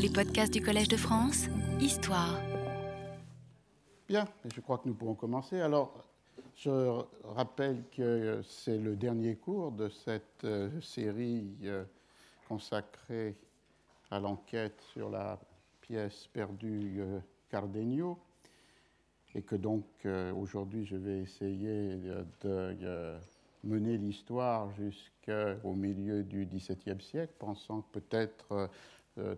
Les podcasts du Collège de France, Histoire. Bien, je crois que nous pouvons commencer. Alors, je rappelle que c'est le dernier cours de cette euh, série euh, consacrée à l'enquête sur la pièce perdue euh, Cardenio et que donc aujourd'hui je vais essayer de mener l'histoire jusqu'au milieu du XVIIe siècle, pensant peut-être euh,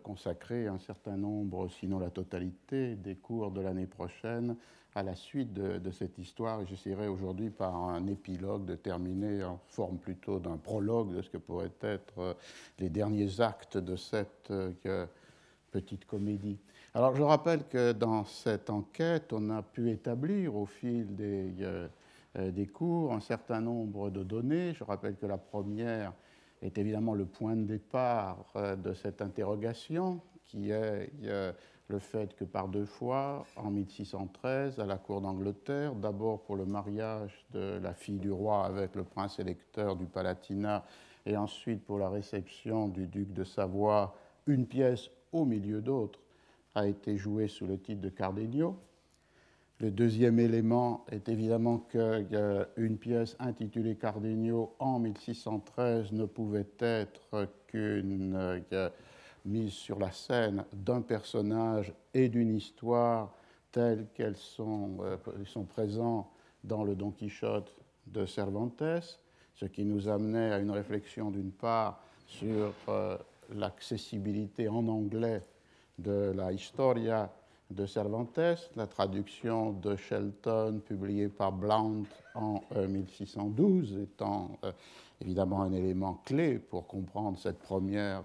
consacrer un certain nombre, sinon la totalité, des cours de l'année prochaine à la suite de, cette histoire. J'essaierai aujourd'hui par un épilogue de terminer en forme plutôt d'un prologue de ce que pourraient être euh, les derniers actes de cette euh, petite comédie. Alors je rappelle que dans cette enquête, on a pu établir au fil des, des cours un certain nombre de données. Je rappelle que la première est évidemment le point de départ euh, de cette interrogation, qui est euh, le fait que par deux fois, en 1613, à la cour d'Angleterre, d'abord pour le mariage de la fille du roi avec le prince électeur du Palatinat, et ensuite pour la réception du duc de Savoie, une pièce au milieu d'autres a été jouée sous le titre de Cardenio, le deuxième élément est évidemment qu'une pièce intitulée Cardenio en 1613 ne pouvait être qu'une euh, mise sur la scène d'un personnage et d'une histoire telles qu'elles sont, euh, sont présents dans le Don Quichotte de Cervantes, ce qui nous amenait à une réflexion d'une part sur euh, l'accessibilité en anglais de la Historia de Cervantes, la traduction de Shelton publiée par Blount en 1612 euh, étant euh, évidemment un élément clé pour comprendre cette première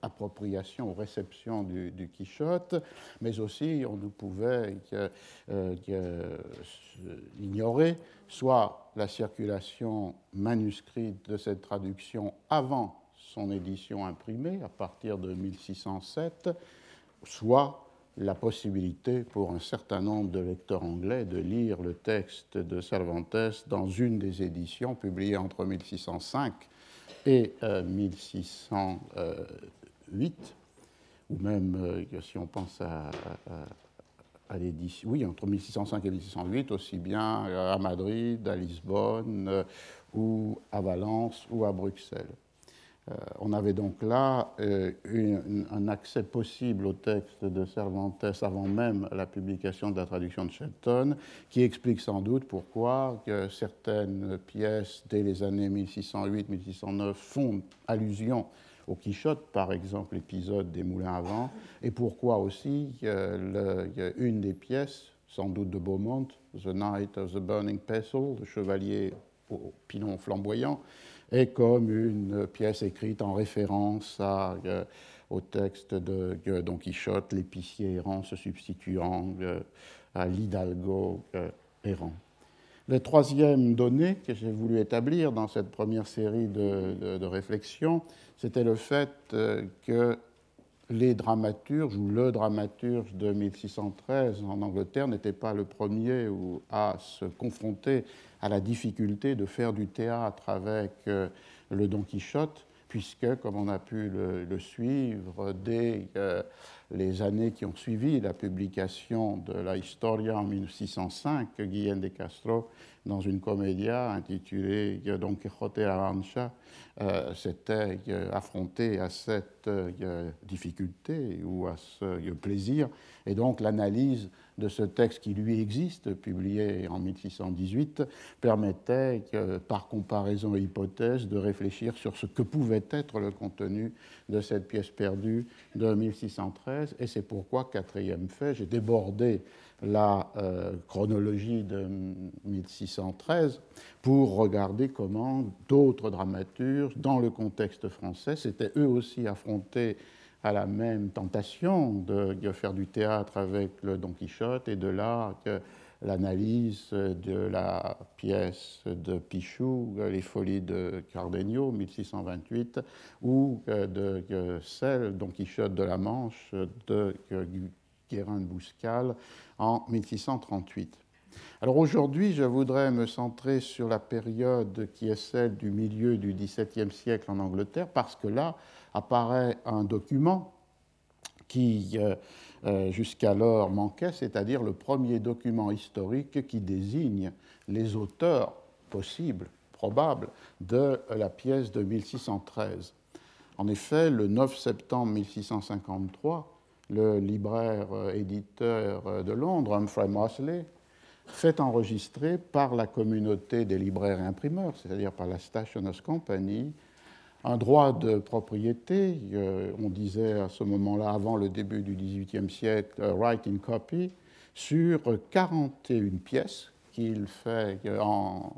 appropriation ou réception du, Quichotte, mais aussi on ne pouvait euh, ignorer soit la circulation manuscrite de cette traduction avant son édition imprimée à partir de 1607, soit la possibilité pour un certain nombre de lecteurs anglais de lire le texte de Cervantes dans une des éditions publiées entre 1605 et 1608, euh, ou même euh, si on pense à, l'édition, oui, entre 1605 et 1608, aussi bien à Madrid, à Lisbonne, euh, ou à Valence, ou à Bruxelles. Euh, on avait donc là euh, un accès possible au texte de Cervantes avant même la publication de la traduction de Shelton, qui explique sans doute pourquoi certaines pièces dès les années 1608-1609 font allusion au Quichotte, par exemple l'épisode des Moulins à vent, et pourquoi aussi une des pièces, sans doute de Beaumont, The Night of the Burning Pestle, le chevalier au pilon flamboyant, est comme une pièce écrite en référence euh, au texte de Don Quichotte, l'épicier errant se substituant euh, à l'hidalgo euh, errant. La troisième donnée que j'ai voulu établir dans cette première série de réflexions, c'était le fait que les dramaturges ou le dramaturge de 1613 en Angleterre n'était pas le premier à se confronter à la difficulté de faire du théâtre avec euh, le Don Quichotte, puisque, comme on a pu le, suivre dès euh, les années qui ont suivi la publication de la Historia en 1605, Guillaume de Castro, dans une comédia intitulée Don Quixote Arancha, euh, s'était affronté à cette difficulté ou à ce plaisir. Et donc l'analyse de ce texte qui lui existe, publié en 1618, permettait, par comparaison et hypothèse, de réfléchir sur ce que pouvait être le contenu de cette pièce perdue de 1613. Et c'est pourquoi, quatrième fait, j'ai débordé la euh, chronologie de 1613 pour regarder comment d'autres dramaturges, dans le contexte français, s'étaient eux aussi affrontés à la même tentation de, faire du théâtre avec le Don Quichotte et de là que l'analyse de la pièce de Pichou, Les Folies de Cardenio, 1628, ou de celle Don Quichotte de la Manche de Guérin de Bouscal en 1638. Alors aujourd'hui, je voudrais me centrer sur la période qui est celle du milieu du XVIIe siècle en Angleterre, parce que là, apparaît un document qui jusqu'alors manquait, c'est-à-dire le premier document historique qui désigne les auteurs possibles, probables, de la pièce de 1613. En effet, le 9 septembre 1653, le libraire éditeur de Londres, Humphrey Mosley, fait enregistrer par la communauté des libraires et imprimeurs, c'est-à-dire par la Stationers Company, un droit de propriété, euh, on disait à ce moment-là, avant le début du XVIIIe siècle, right in copy, sur 41 pièces qu'il fait en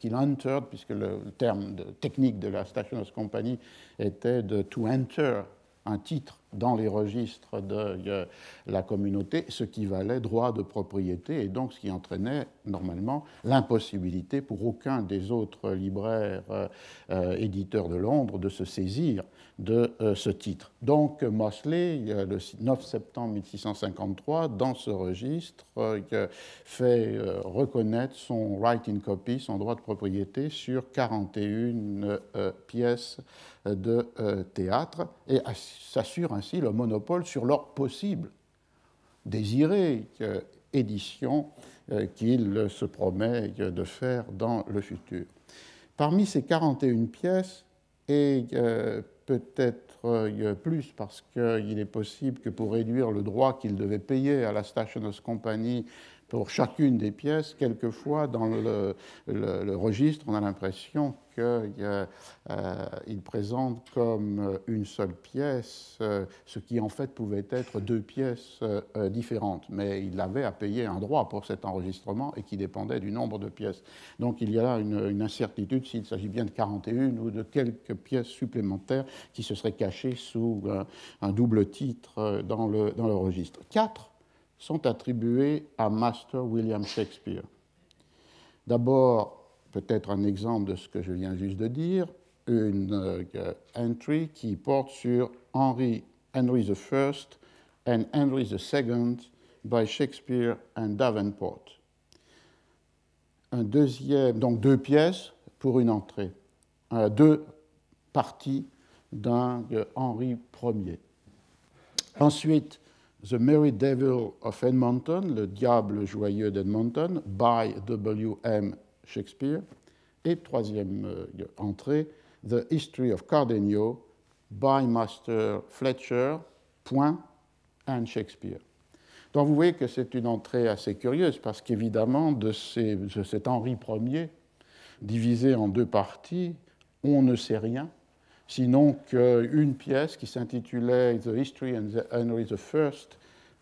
qu'il entered, puisque le terme technique de la Stationers Company était de to enter un titre dans les registres de euh, la communauté, ce qui valait droit de propriété et donc ce qui entraînait normalement l'impossibilité pour aucun des autres libraires euh, euh, éditeurs de Londres de se saisir de ce titre. Donc Mosley, le 9 septembre 1653, dans ce registre, fait reconnaître son right in copy, son droit de propriété sur 41 pièces de théâtre et s'assure ainsi le monopole sur leur possible désirée édition euh, qu'il se promet de faire dans le futur. Parmi ces 41 pièces, et euh, peut-être euh, plus parce qu'il est possible que pour réduire le droit qu'il devait payer à la Stationers Company pour chacune des pièces, quelquefois dans le, registre, on a l'impression qu'il euh, présente comme une seule pièce, euh, ce qui en fait pouvait être deux pièces euh, différentes. Mais il avait à payer un droit pour cet enregistrement et qui dépendait du nombre de pièces. Donc il y a là une, incertitude s'il s'agit bien de 41 ou de quelques pièces supplémentaires qui se seraient cachées sous un, double titre dans le, dans le registre. Quatre sont attribués à Master William Shakespeare. D'abord, peut-être un exemple de ce que je viens juste de dire, une euh, entry qui porte sur Henry, Henry I and Henry II by Shakespeare and Davenport. Un deuxième, donc deux pièces pour une entrée, euh, deux parties d'un euh, Henri Ier. Ensuite, The Merry Devil of Edmonton, Le Diable joyeux d'Edmonton, by W.M. Shakespeare. Et troisième euh, entrée, The History of Cardenio, by Master Fletcher, point, and Shakespeare. Donc vous voyez que c'est une entrée assez curieuse parce qu'évidemment, de, de, cet Henri Ier, divisé en deux parties, on ne sait rien sinon qu'une pièce qui s'intitulait The History and the Henry I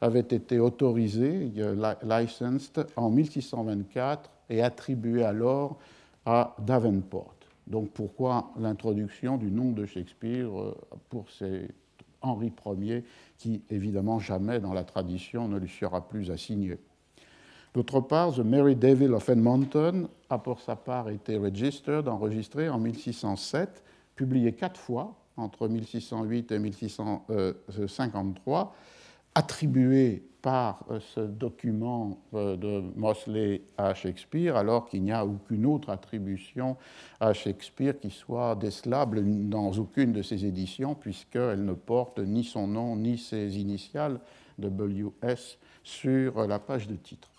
avait été autorisée, licensed, en 1624 et attribuée alors à Davenport. Donc pourquoi l'introduction du nom de Shakespeare euh, pour ces Henri Ier qui, évidemment, jamais dans la tradition ne lui sera plus assigné? D'autre part, The Merry Devil of Edmonton a pour sa part été registered, enregistré en 1607 publié quatre fois entre 1608 et 1653, attribué par euh, ce document euh, de Mosley à Shakespeare, alors qu'il n'y a aucune autre attribution à Shakespeare qui soit décelable dans aucune de ses éditions, puisqu'elle ne porte ni son nom ni ses initiales WS sur la page de titre.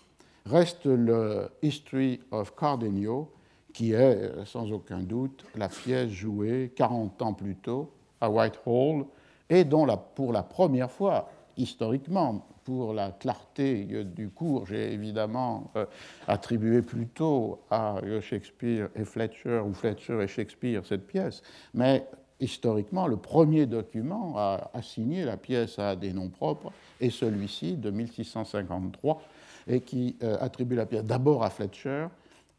Reste le History of Cardenio, qui est sans aucun doute la pièce jouée 40 ans plus tôt à Whitehall et dont pour la première fois historiquement, pour la clarté du cours, j'ai évidemment euh, attribué plutôt à Shakespeare et Fletcher, ou Fletcher et Shakespeare, cette pièce, mais historiquement, le premier document à assigner la pièce à des noms propres est celui-ci de 1653, et qui euh, attribue la pièce d'abord à Fletcher,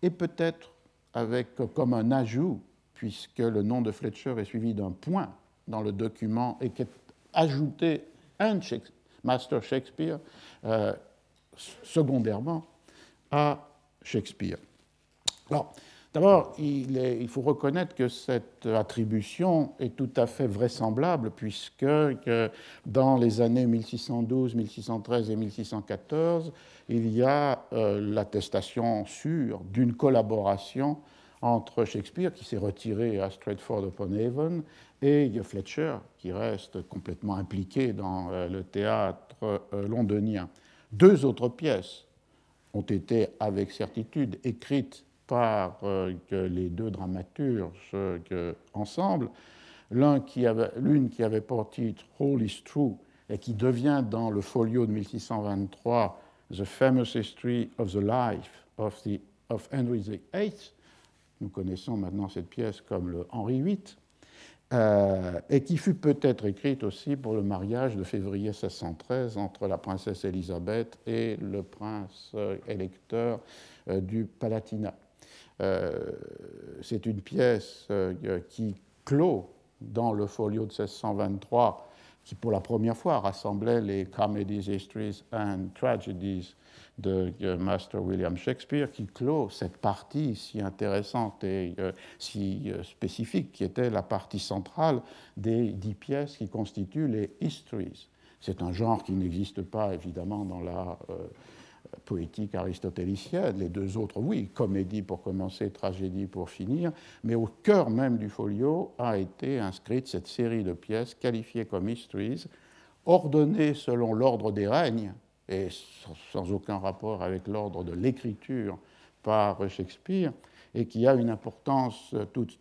et peut-être avec comme un ajout, puisque le nom de Fletcher est suivi d'un point dans le document et qu'est ajouté un Master Shakespeare euh, secondairement à Shakespeare. Alors, d'abord, il, faut reconnaître que cette attribution est tout à fait vraisemblable, puisque dans les années 1612, 1613 et 1614, il y a euh, l'attestation sûre d'une collaboration entre Shakespeare, qui s'est retiré à Stratford-upon-Avon, et Fletcher, qui reste complètement impliqué dans euh, le théâtre euh, londonien. Deux autres pièces ont été avec certitude écrites par euh, les deux dramaturges ensemble. L'une qui, avait, qui pour titre All is True et qui devient dans le folio de 1623 The Famous History of the Life of, the, Henry VIII. Nous connaissons maintenant cette pièce comme le VIII. Euh, et qui fut peut-être écrite aussi pour le mariage de février 1613 entre la princesse Élisabeth et le prince euh, électeur euh, du Palatinat. C'est une pièce qui clôt dans le folio de 1623, qui pour la première fois rassemblait les Comedies, Histories and Tragedies de Master William Shakespeare qui clôt cette partie si intéressante et euh, si euh, spécifique qui était la partie centrale des dix pièces qui constituent les histories. C'est un genre qui n'existe pas évidemment dans la euh, poétique aristotélicienne. Les deux autres, oui, comédie pour commencer, tragédie pour finir, mais au cœur même du folio a été inscrite cette série de pièces qualifiées comme histories, ordonnées selon l'ordre des règnes, et sans aucun rapport avec l'ordre de l'écriture par Shakespeare, et qui a une importance toute,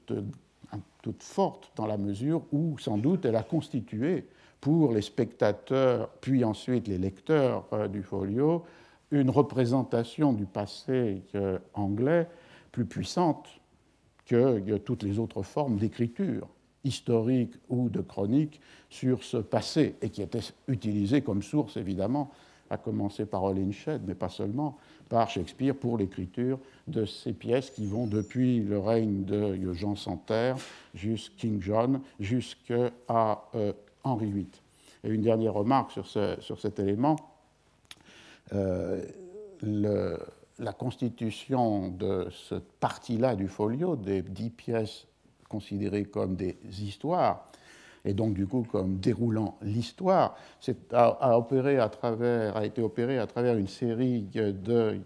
forte dans la mesure où, sans doute, elle a constitué pour les spectateurs, puis ensuite les lecteurs euh, du folio, une représentation du passé euh, anglais plus puissante que toutes les autres formes d'écriture historique ou de chronique sur ce passé, et qui était utilisée comme source, évidemment, à commencer par Holinshed, mais pas seulement, par Shakespeare pour l'écriture de ces pièces qui vont depuis le règne de Jean Santerre, jusqu'à King John, jusqu'à euh, Henri VIII. Et une dernière remarque sur cet élément. Euh, la constitution de cette partie-là du folio, des dix pièces considérées comme des histoires, et donc du coup comme déroulant l'histoire, a été opéré à travers une série de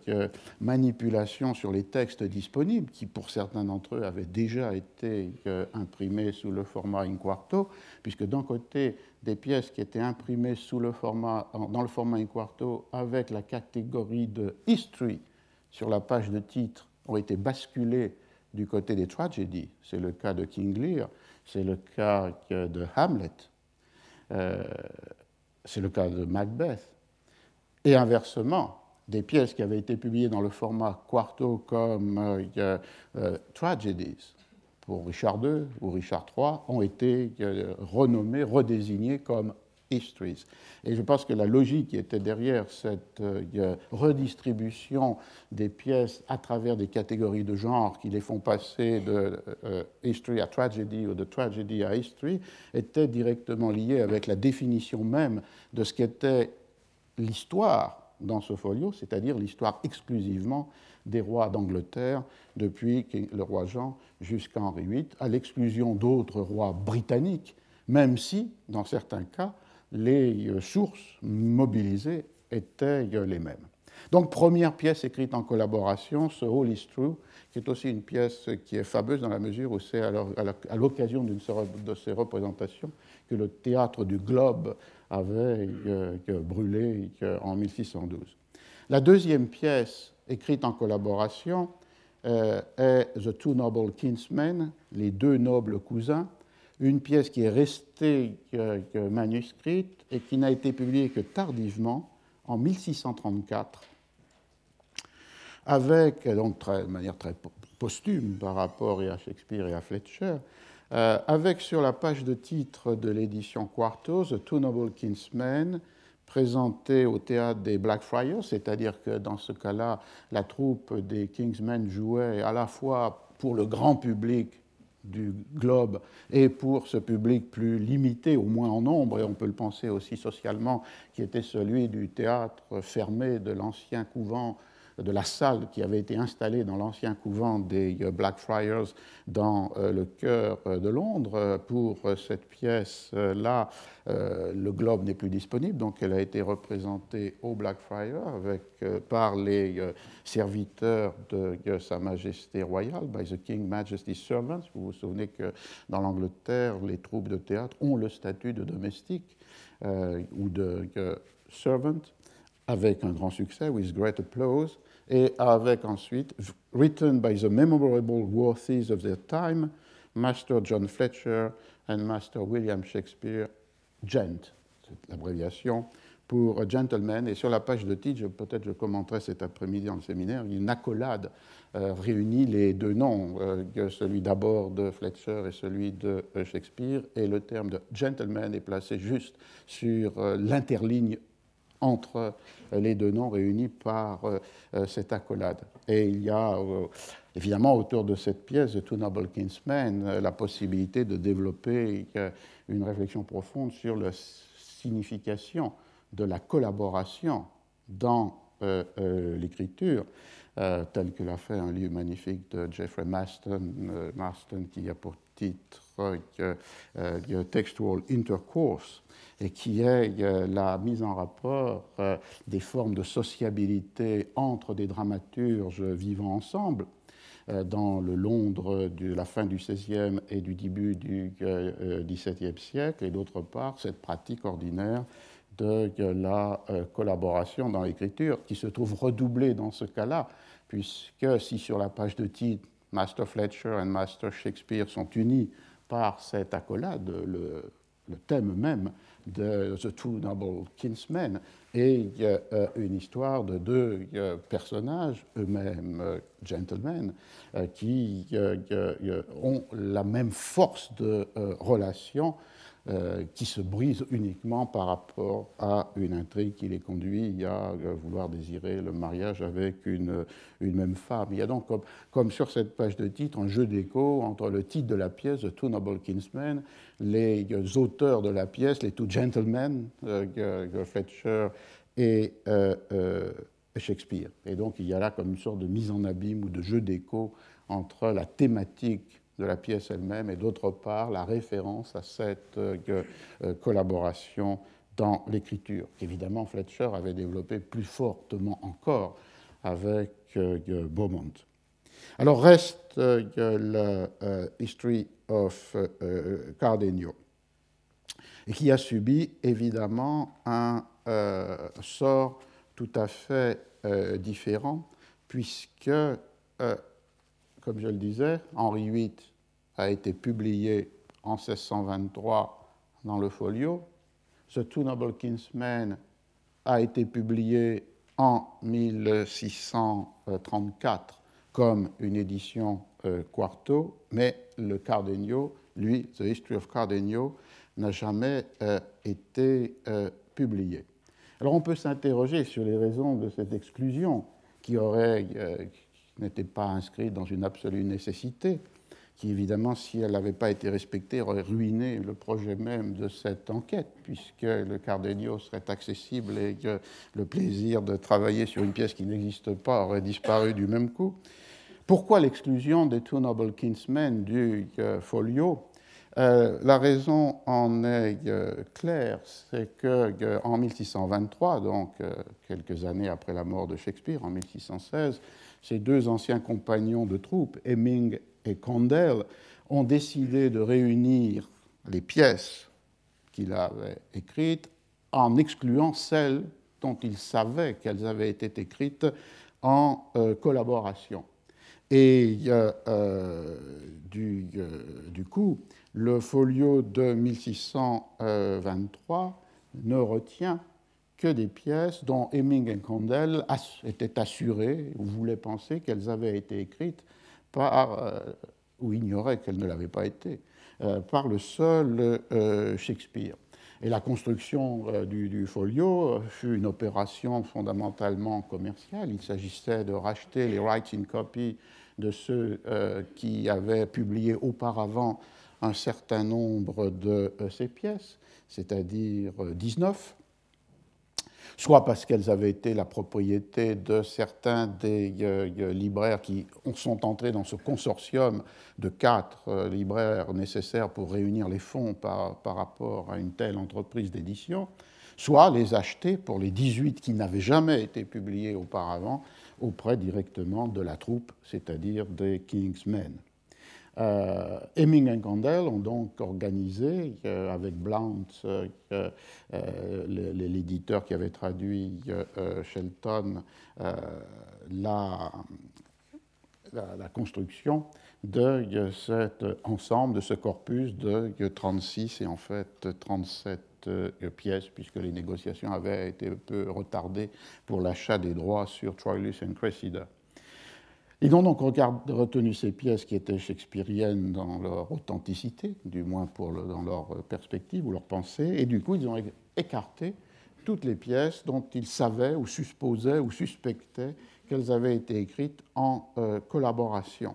manipulations sur les textes disponibles, qui pour certains d'entre eux avaient déjà été euh, imprimés sous le format in quarto, puisque d'un côté, des pièces qui étaient imprimées format, dans le format in quarto avec la catégorie de history sur la page de titre ont été basculées du côté des tragedies. C'est le cas de King Lear c'est le cas de Hamlet, euh, c'est le cas de Macbeth. Et inversement, des pièces qui avaient été publiées dans le format quarto comme euh, euh, Tragedies pour Richard II ou Richard III ont été renommées, redésignées comme histories. Et je pense que la logique qui était derrière cette euh, redistribution des pièces à travers des catégories de genre qui les font passer de euh, history à tragedy ou de tragedy à history était directement liée avec la définition même de ce qu'était l'histoire dans ce folio, c'est-à-dire l'histoire exclusivement des rois d'Angleterre depuis le roi Jean jusqu'à Henri VIII, à l'exclusion d'autres rois britanniques, même si, dans certains cas, les euh, sources mobilisées étaient euh, les mêmes. Donc, première pièce écrite en collaboration, ce All is True, qui est aussi une pièce qui est fameuse dans la mesure où c'est à l'occasion de ces représentations que le théâtre du Globe avait euh, brûlé en 1612. La deuxième pièce écrite en collaboration est The Two Noble Kinsmen, les deux nobles cousins, une pièce qui est restée manuscrite et qui n'a été publiée que tardivement, en 1634, avec, donc de manière très posthume par rapport à Shakespeare et à Fletcher, euh, avec sur la page de titre de l'édition Quarto, The Two Noble Kinsmen, présenté au théâtre des Blackfriars, c'est-à-dire que dans ce cas-là, la troupe des Kingsmen jouait à la fois pour le grand public du globe et pour ce public plus limité, au moins en nombre, et on peut le penser aussi socialement, qui était celui du théâtre fermé de l'ancien couvent de la salle qui avait été installée dans l'ancien couvent des Blackfriars dans le cœur de Londres. Pour cette pièce-là, le globe n'est plus disponible, donc elle a été représentée au Blackfriars avec, par les serviteurs de Sa Majesté royale, by the King Majesty's Servants. Vous vous souvenez que dans l'Angleterre, les troupes de théâtre ont le statut de domestique ou de servant avec un grand succès, with great applause, et avec ensuite, written by the memorable worthies of their time, Master John Fletcher and Master William Shakespeare, Gent, c'est l'abréviation pour gentleman. Et sur la page de titre, peut-être je commenterai cet après-midi le séminaire, une accolade euh, réunit les deux noms, euh, celui d'abord de Fletcher et celui de euh, Shakespeare, et le terme de gentleman est placé juste sur l'interligne entre les deux noms réunis par euh, euh, cette accolade. Et il y a euh, évidemment autour de cette pièce, The Two Noble Kinsmen, la possibilité de développer une réflexion profonde sur la signification de la collaboration dans l'écriture, tel que l'a fait un livre magnifique de Jeffrey Maston, Maston qui a pour titre Textual Intercourse et qui est euh, la mise en rapport euh, des formes de sociabilité entre des dramaturges vivant ensemble euh, dans le Londres de la fin du XVIe et du début du XVIIe siècle, et d'autre part cette pratique ordinaire de la collaboration dans l'écriture, qui se trouve redoublée dans ce cas-là, puisque si sur la page de titre Master Fletcher et Master Shakespeare sont unis par cette accolade, le, thème même de The Two Noble Kinsmen, et euh, une histoire de deux euh, personnages, eux-mêmes euh, gentlemen, qui ont la même force de relation qui se brise uniquement par rapport à une intrigue qui les conduit à vouloir désirer le mariage avec une, même femme. Il y a donc, comme, sur cette page de titre, un jeu d'écho entre le titre de la pièce, The Two Noble Kinsmen, les auteurs de la pièce, les Two Gentlemen, euh, Fletcher et euh, Shakespeare. Et donc il y a là comme une sorte de mise en abîme ou de jeu d'écho entre la thématique de la pièce elle-même et d'autre part la référence à cette euh, euh, collaboration dans l'écriture, qu'évidemment Fletcher avait développé plus fortement encore avec euh, Beaumont. Alors reste la History of Cardenio, qui a subi évidemment un sort tout à fait différent, puisque comme je le disais, Henri VIII a été publié en 1623 dans le folio. The Two Noble Kinsmen a été publié en 1634 comme une édition euh, quarto, mais le Cardenio, lui, The History of Cardenio, n'a jamais euh, été euh, publié. Alors on peut s'interroger sur les raisons de cette exclusion qui aurait, n'était pas inscrite dans une absolue nécessité, qui évidemment, si elle n'avait pas été respectée, aurait ruiné le projet même de cette enquête, puisque le Cardenio serait accessible et que le plaisir de travailler sur une pièce qui n'existe pas aurait disparu du même coup. Pourquoi l'exclusion des Two Noble Kinsmen du euh, folio? Euh, la raison en est euh, claire, c'est que en 1623, donc quelques années après la mort de Shakespeare, en 1616, ses deux anciens compagnons de troupe, Hemming et Condell, ont décidé de réunir les pièces qu'il avait écrites en excluant celles dont ils savaient qu'elles avaient été écrites en euh, collaboration. Et euh, euh, du, coup, le folio de 1623 ne retient que des pièces dont Heming et Condell étaient assurés ou voulaient penser qu'elles avaient été écrites par, euh, ou ignoraient qu'elles ne l'avaient pas été, euh, par le seul euh, Shakespeare. Et la construction du, du, folio fut une opération fondamentalement commerciale. Il s'agissait de racheter les rights in copy de ceux qui avaient publié auparavant un certain nombre de ces pièces, c'est-à-dire 19 soit parce qu'elles avaient été la propriété de certains des libraires qui sont entrés dans ce consortium de quatre libraires nécessaires pour réunir les fonds par, par rapport à une telle entreprise d'édition, soit les acheter pour les 18 qui n'avaient jamais été publiés auparavant auprès directement de la troupe, c'est-à-dire des Kingsmen. Euh, Hemming et Condell ont donc organisé, euh, avec Blount, euh, l'éditeur qui avait traduit Shelton, la, construction de cet ensemble, de ce corpus de 36 et en fait 37 pièces, puisque les négociations avaient été un peu retardées pour l'achat des droits sur Troilus et Cressida. Ils ont donc retenu ces pièces qui étaient shakespeariennes dans leur authenticité, du moins dans leur perspective ou leur pensée, et du coup ils ont écarté toutes les pièces dont ils savaient ou supposaient ou suspectaient qu'elles avaient été écrites en euh, collaboration.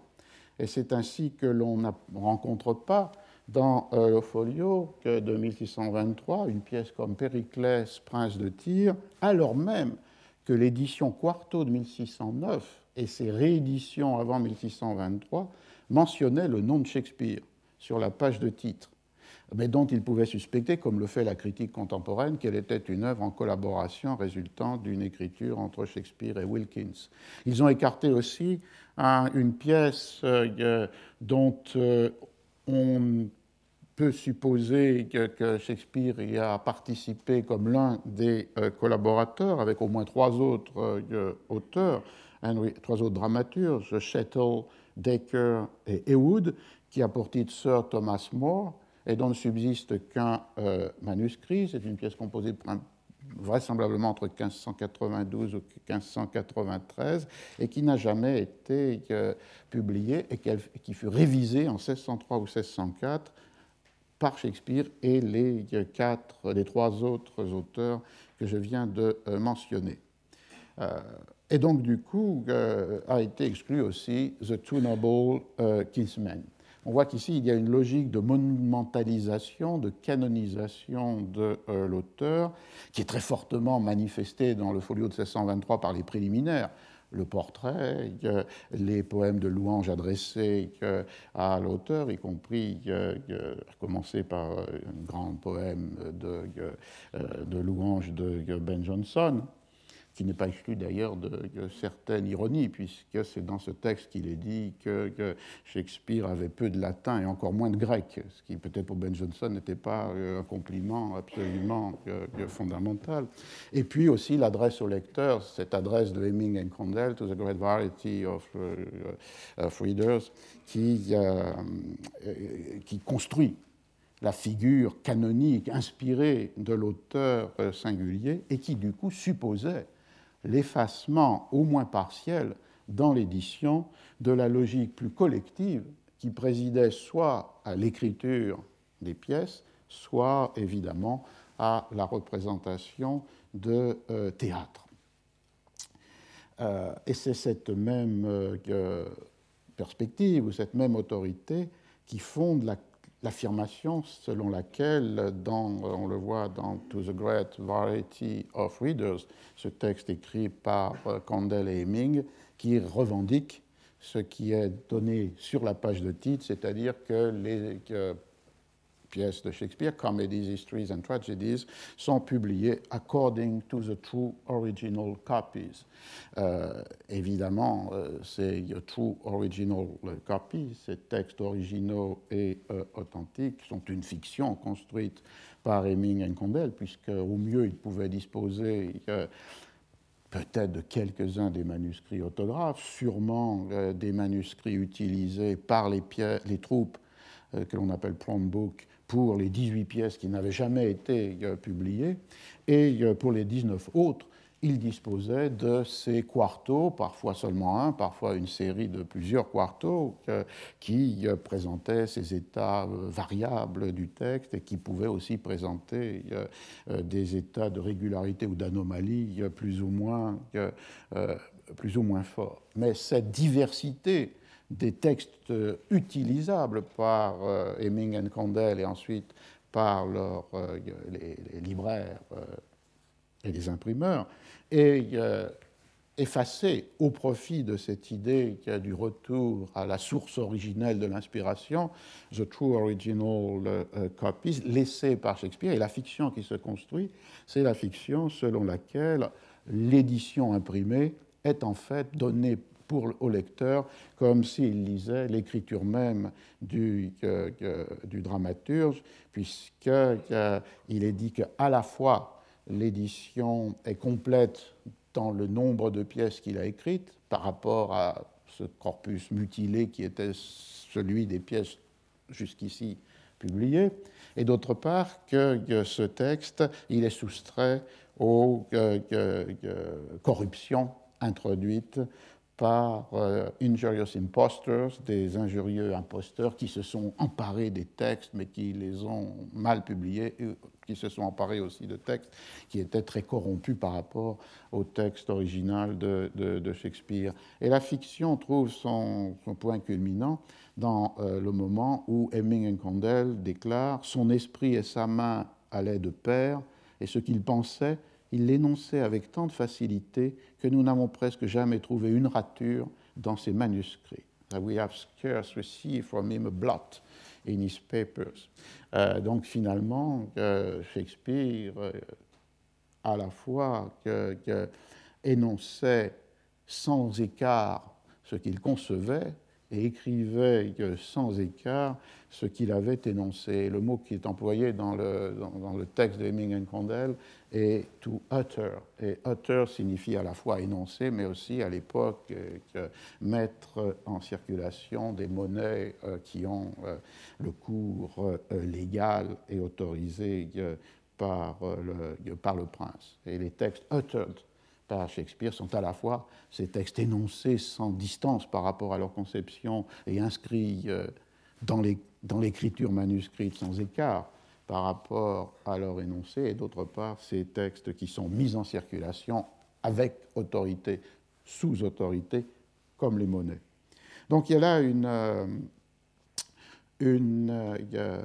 Et c'est ainsi que l'on ne rencontre pas dans euh, le folio de 1623 une pièce comme Périclès, prince de Tyr, alors même que l'édition Quarto de 1609 et ses rééditions avant 1623 mentionnaient le nom de Shakespeare sur la page de titre, mais dont il pouvait suspecter, comme le fait la critique contemporaine, qu'elle était une œuvre en collaboration résultant d'une écriture entre Shakespeare et Wilkins. Ils ont écarté aussi une pièce euh, dont euh, on peut supposer que, Shakespeare y a participé comme l'un des euh, collaborateurs, avec au moins trois autres auteurs, trois autres dramaturges, Shettle, Decker et Ewood, qui a pour titre Sir Thomas More, et dont ne subsiste qu'un euh, manuscrit. C'est une pièce composée vraisemblablement entre 1592 ou 1593 et qui n'a jamais été euh, publiée et qui fut révisée en 1603 ou 1604 par Shakespeare et les, euh, quatre, les trois autres auteurs que je viens de mentionner. Et donc, du coup, euh, a été exclu aussi The Two Noble euh, Kinsmen. On voit qu'ici, il y a une logique de monumentalisation, de canonisation de euh, l'auteur, qui est très fortement manifestée dans le folio de 1623 par les préliminaires. Le portrait, les poèmes de louange adressés à l'auteur, y compris, à commencer par un grand poème de, de louange de Ben Jonson, qui n'est pas exclu d'ailleurs de, certaines ironies, puisque c'est dans ce texte qu'il est dit que, Shakespeare avait peu de latin et encore moins de grec, ce qui peut-être pour Ben Jonson n'était pas euh, un compliment absolument fondamental. Et puis aussi l'adresse au lecteur, cette adresse de Heming and Condell, To the Great Variety of, Readers, euh, qui construit la figure canonique inspirée de l'auteur singulier et qui du coup supposait l'effacement, au moins partiel, dans l'édition, de la logique plus collective qui présidait soit à l'écriture des pièces, soit évidemment à la représentation de euh, théâtre. Euh, et c'est cette même euh, perspective ou cette même autorité qui fonde la l'affirmation selon laquelle, dans, on le voit dans To the Great Variety of Readers, ce texte écrit par euh, Condell et Heming, qui revendique ce qui est donné sur la page de titre, c'est-à-dire que les pièces de Shakespeare, Comedies, Histories and Tragedies, sont publiées according to the true original copies. Euh, évidemment, euh, ces true original copies, ces textes originaux et euh, authentiques, sont une fiction construite par Heming et Condell, puisque au mieux ils pouvaient disposer peut-être de quelques-uns des manuscrits autographes, sûrement des manuscrits utilisés par les, troupes que l'on appelle book pour les 18 pièces qui n'avaient jamais été euh, publiées, et euh, pour les 19 autres, il disposait de ces quartos, parfois seulement un, parfois une série de plusieurs quartos, euh, qui présentaient ces états variables du texte et qui pouvaient aussi présenter des états de régularité ou d'anomalie plus ou moins plus ou moins forts. Mais cette diversité des textes utilisables par euh, Heming et Condell et ensuite par euh, les, libraires euh, et les imprimeurs, et effacé au profit de cette idée qu'il y a du retour à la source originelle de l'inspiration, The True Original euh, Copies, laissée par Shakespeare. Et la fiction qui se construit, c'est la fiction selon laquelle l'édition imprimée est en fait donnée au lecteur comme s'il lisait l'écriture même du, du dramaturge, puisqu'il est dit qu'à la fois l'édition est complète dans le nombre de pièces qu'il a écrites par rapport à ce corpus mutilé qui était celui des pièces jusqu'ici publiées, et d'autre part que, ce texte, il est soustrait aux corruptions introduites par euh, injurious impostors, des injurieux imposteurs qui se sont emparés des textes mais qui les ont mal publiés, et qui se sont emparés aussi de textes qui étaient très corrompus par rapport au texte original de, Shakespeare. Et la fiction trouve son, point culminant dans euh, le moment où Hemming Condell déclare Son esprit et sa main allaient de pair, et ce qu'il pensait il l'énonçait avec tant de facilité que nous n'avons presque jamais trouvé une rature dans ses manuscrits. We have scarce received from him a blot in his papers. Euh, donc finalement, Shakespeare, euh, à la fois énonçait sans écart ce qu'il concevait et écrivait sans écart ce qu'il avait énoncé. Le mot qui est employé dans le, dans, le texte de Heming and Condell est to utter. Et utter signifie à la fois énoncer, mais aussi à l'époque euh, mettre en circulation des monnaies euh, qui ont euh, le cours légal et autorisé par le, par le prince. Et les textes uttered par Shakespeare sont à la fois ces textes énoncés sans distance par rapport à leur conception et inscrits dans l'écriture manuscrite sans écart par rapport à leur énoncé, et d'autre part ces textes qui sont mis en circulation avec autorité, sous autorité, comme les monnaies. Donc il y a là une, euh, euh,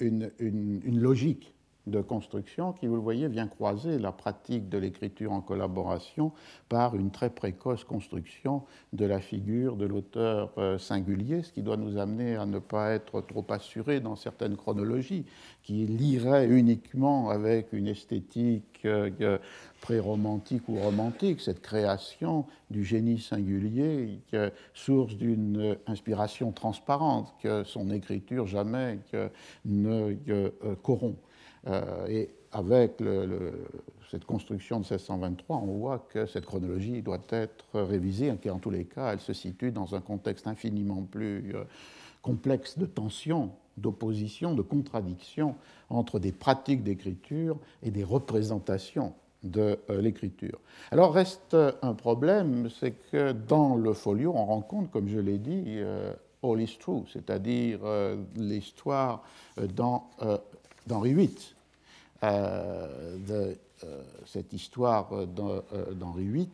une logique de construction qui, vous le voyez, vient croiser la pratique de l'écriture en collaboration par une très précoce construction de la figure de l'auteur euh, singulier, ce qui doit nous amener à ne pas être trop assurés dans certaines chronologies, qui liraient uniquement avec une esthétique euh, pré-romantique ou romantique, cette création du génie singulier, source d'une inspiration transparente que son écriture jamais ne euh, corrompt. Euh, et avec cette construction de 1623, on voit que cette chronologie doit être révisée, et qu'en tous les cas, elle se situe dans un contexte infiniment plus euh, complexe de tension, d'opposition, de contradiction entre des pratiques d'écriture et des représentations de euh, l'écriture. Alors reste un problème, c'est que dans le folio, on rencontre, comme je l'ai dit, all is true, c'est-à-dire l'histoire d'Henri VIII. Euh, de euh, cette histoire d'Henri VIII,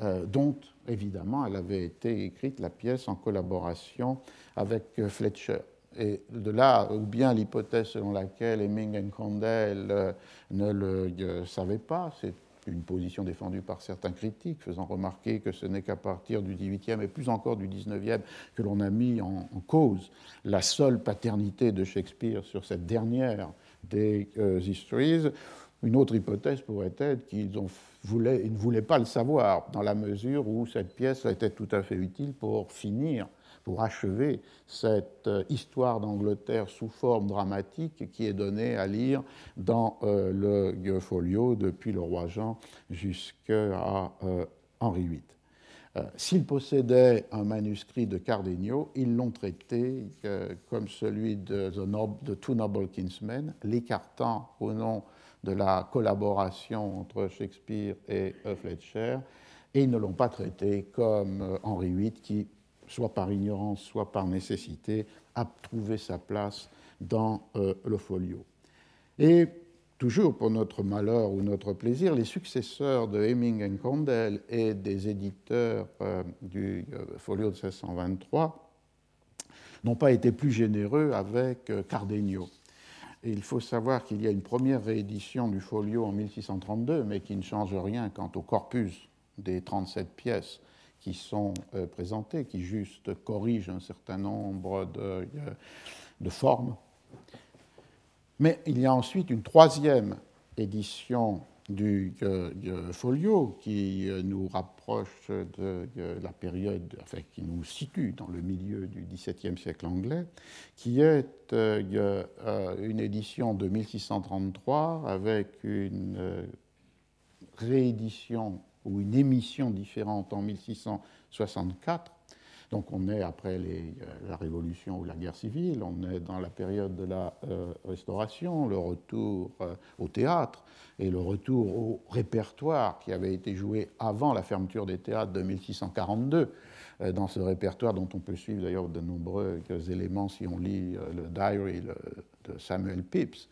euh, dont évidemment elle avait été écrite, la pièce, en collaboration avec Fletcher. Et de là, ou bien l'hypothèse selon laquelle Heming Condell ne le savaient pas, c'est une position défendue par certains critiques, faisant remarquer que ce n'est qu'à partir du XVIIIe et plus encore du XIXe que l'on a mis en, cause la seule paternité de Shakespeare sur cette dernière des euh, histories. Une autre hypothèse pourrait être qu'ils ne voulaient pas le savoir, dans la mesure où cette pièce était tout à fait utile pour finir, pour achever cette euh, histoire d'Angleterre sous forme dramatique qui est donnée à lire dans euh, le folio depuis le roi Jean jusqu'à Henri VIII. Euh, s'ils possédaient un manuscrit de Cardenio, ils l'ont traité euh, comme celui de The, Two Noble Kinsmen, l'écartant au nom de la collaboration entre Shakespeare et Fletcher, et ils ne l'ont pas traité comme euh, Henri VIII, qui, soit par ignorance, soit par nécessité, a trouvé sa place dans le folio. Toujours pour notre malheur ou notre plaisir, les successeurs de Heming Condell et des éditeurs euh, du euh, folio de 1623 n'ont pas été plus généreux avec euh, Cardenio. il faut savoir qu'il y a une première réédition du folio en 1632, mais qui ne change rien quant au corpus des 37 pièces qui sont présentées, qui juste corrigent un certain nombre de formes. Mais il y a ensuite une troisième édition du, folio qui euh, nous rapproche de la période, enfin qui nous situe dans le milieu du XVIIe siècle anglais, qui est euh, euh, une édition de 1633 avec une réédition ou une émission différente en 1664 donc on est après euh, la Révolution ou la guerre civile, on est dans la période de la euh, Restauration, le retour euh, au théâtre et le retour au répertoire qui avait été joué avant la fermeture des théâtres de 1642. Dans ce répertoire dont on peut suivre d'ailleurs de nombreux éléments si on lit le diary de Samuel Pepys,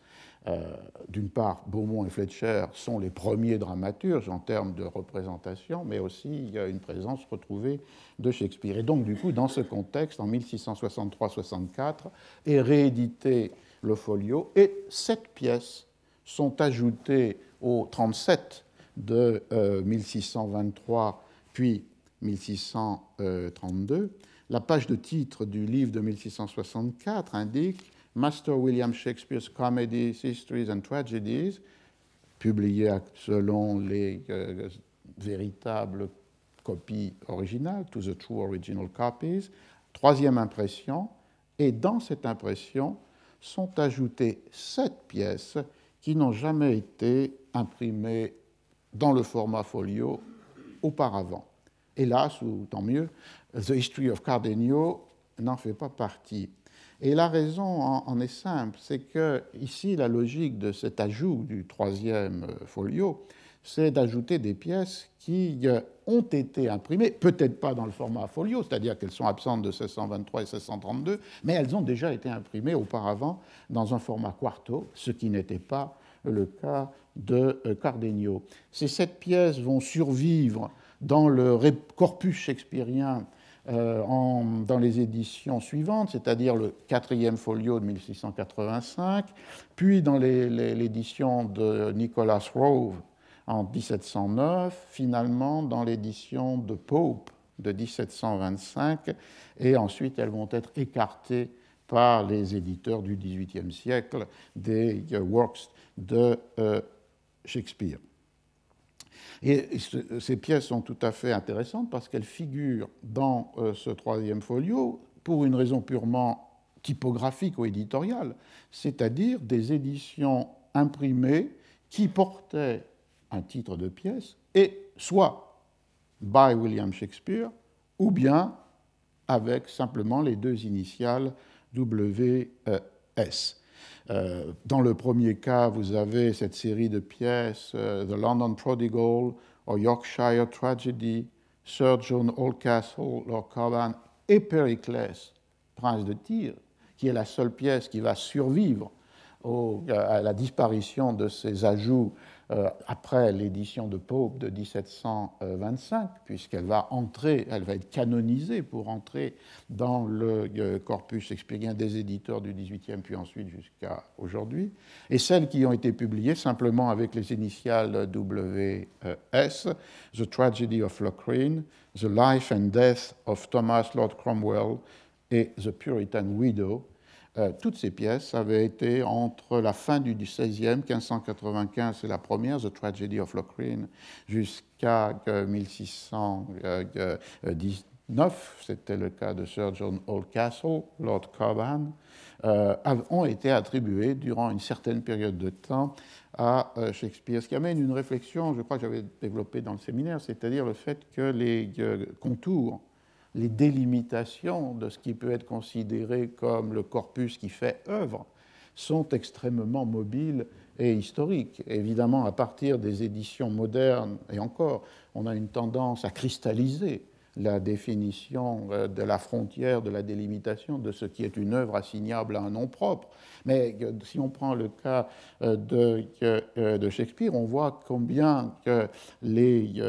euh, d'une part, Beaumont et Fletcher sont les premiers dramaturges en termes de représentation, mais aussi il y a une présence retrouvée de Shakespeare. Et donc, du coup, dans ce contexte, en 1663-64, est réédité le folio et sept pièces sont ajoutées aux 37 de 1623 euh, puis 1632. La page de titre du livre de 1664 indique Master William Shakespeare's Comedies, Histories and Tragedies, publié selon les euh, véritables copies originales, to the true original copies, troisième impression, et dans cette impression sont ajoutées sept pièces qui n'ont jamais été imprimées dans le format folio auparavant. Hélas, ou tant mieux, The History of Cardenio n'en fait pas partie. Et la raison en, est simple, c'est que ici la logique de cet ajout du troisième euh, folio, c'est d'ajouter des pièces qui euh, ont été imprimées, peut-être pas dans le format folio, c'est-à-dire qu'elles sont absentes de 1623 et 1632, mais elles ont déjà été imprimées auparavant dans un format quarto, ce qui n'était pas le cas de euh, Cardenio. Ces sept pièces vont survivre dans le corpus shakespearien euh, dans les éditions suivantes, c'est-à-dire le quatrième folio de 1685, puis dans l'édition de Nicholas Rove en 1709, finalement dans l'édition de Pope de 1725, et ensuite elles vont être écartées par les éditeurs du XVIIIe siècle des works de euh, Shakespeare. Et ces pièces sont tout à fait intéressantes parce qu'elles figurent dans euh, ce troisième folio pour une raison purement typographique ou éditoriale, c'est-à-dire des éditions imprimées qui portaient un titre de pièce et soit by William Shakespeare ou bien avec simplement les deux initiales WS. Euh, dans le premier cas, vous avez cette série de pièces, euh, The London Prodigal, or Yorkshire Tragedy, Sir John Oldcastle, Lord Cobham, et Pericles, Prince de Tyr, qui est la seule pièce qui va survivre à la disparition de ces ajouts euh, après l'édition de Pope de 1725, puisqu'elle va entrer, elle va être canonisée pour entrer dans le euh, corpus shakespearien des éditeurs du XVIIIe, puis ensuite jusqu'à aujourd'hui, et celles qui ont été publiées simplement avec les initiales WS, The Tragedy of Locrine, The Life and Death of Thomas Lord Cromwell et The Puritan Widow, euh, toutes ces pièces avaient été entre la fin du XVIe, 1595, c'est la première, The Tragedy of Locrine, jusqu'à 1619, c'était le cas de Sir John Oldcastle, Lord Cobham, euh, ont été attribuées durant une certaine période de temps à euh, Shakespeare. Ce qui amène une réflexion, je crois que j'avais développé dans le séminaire, c'est-à-dire le fait que les contours les délimitations de ce qui peut être considéré comme le corpus qui fait œuvre sont extrêmement mobiles et historiques. Évidemment, à partir des éditions modernes, et encore, on a une tendance à cristalliser la définition euh, de la frontière, de la délimitation de ce qui est une œuvre assignable à un nom propre. Mais euh, si on prend le cas euh, de, Shakespeare, on voit combien que les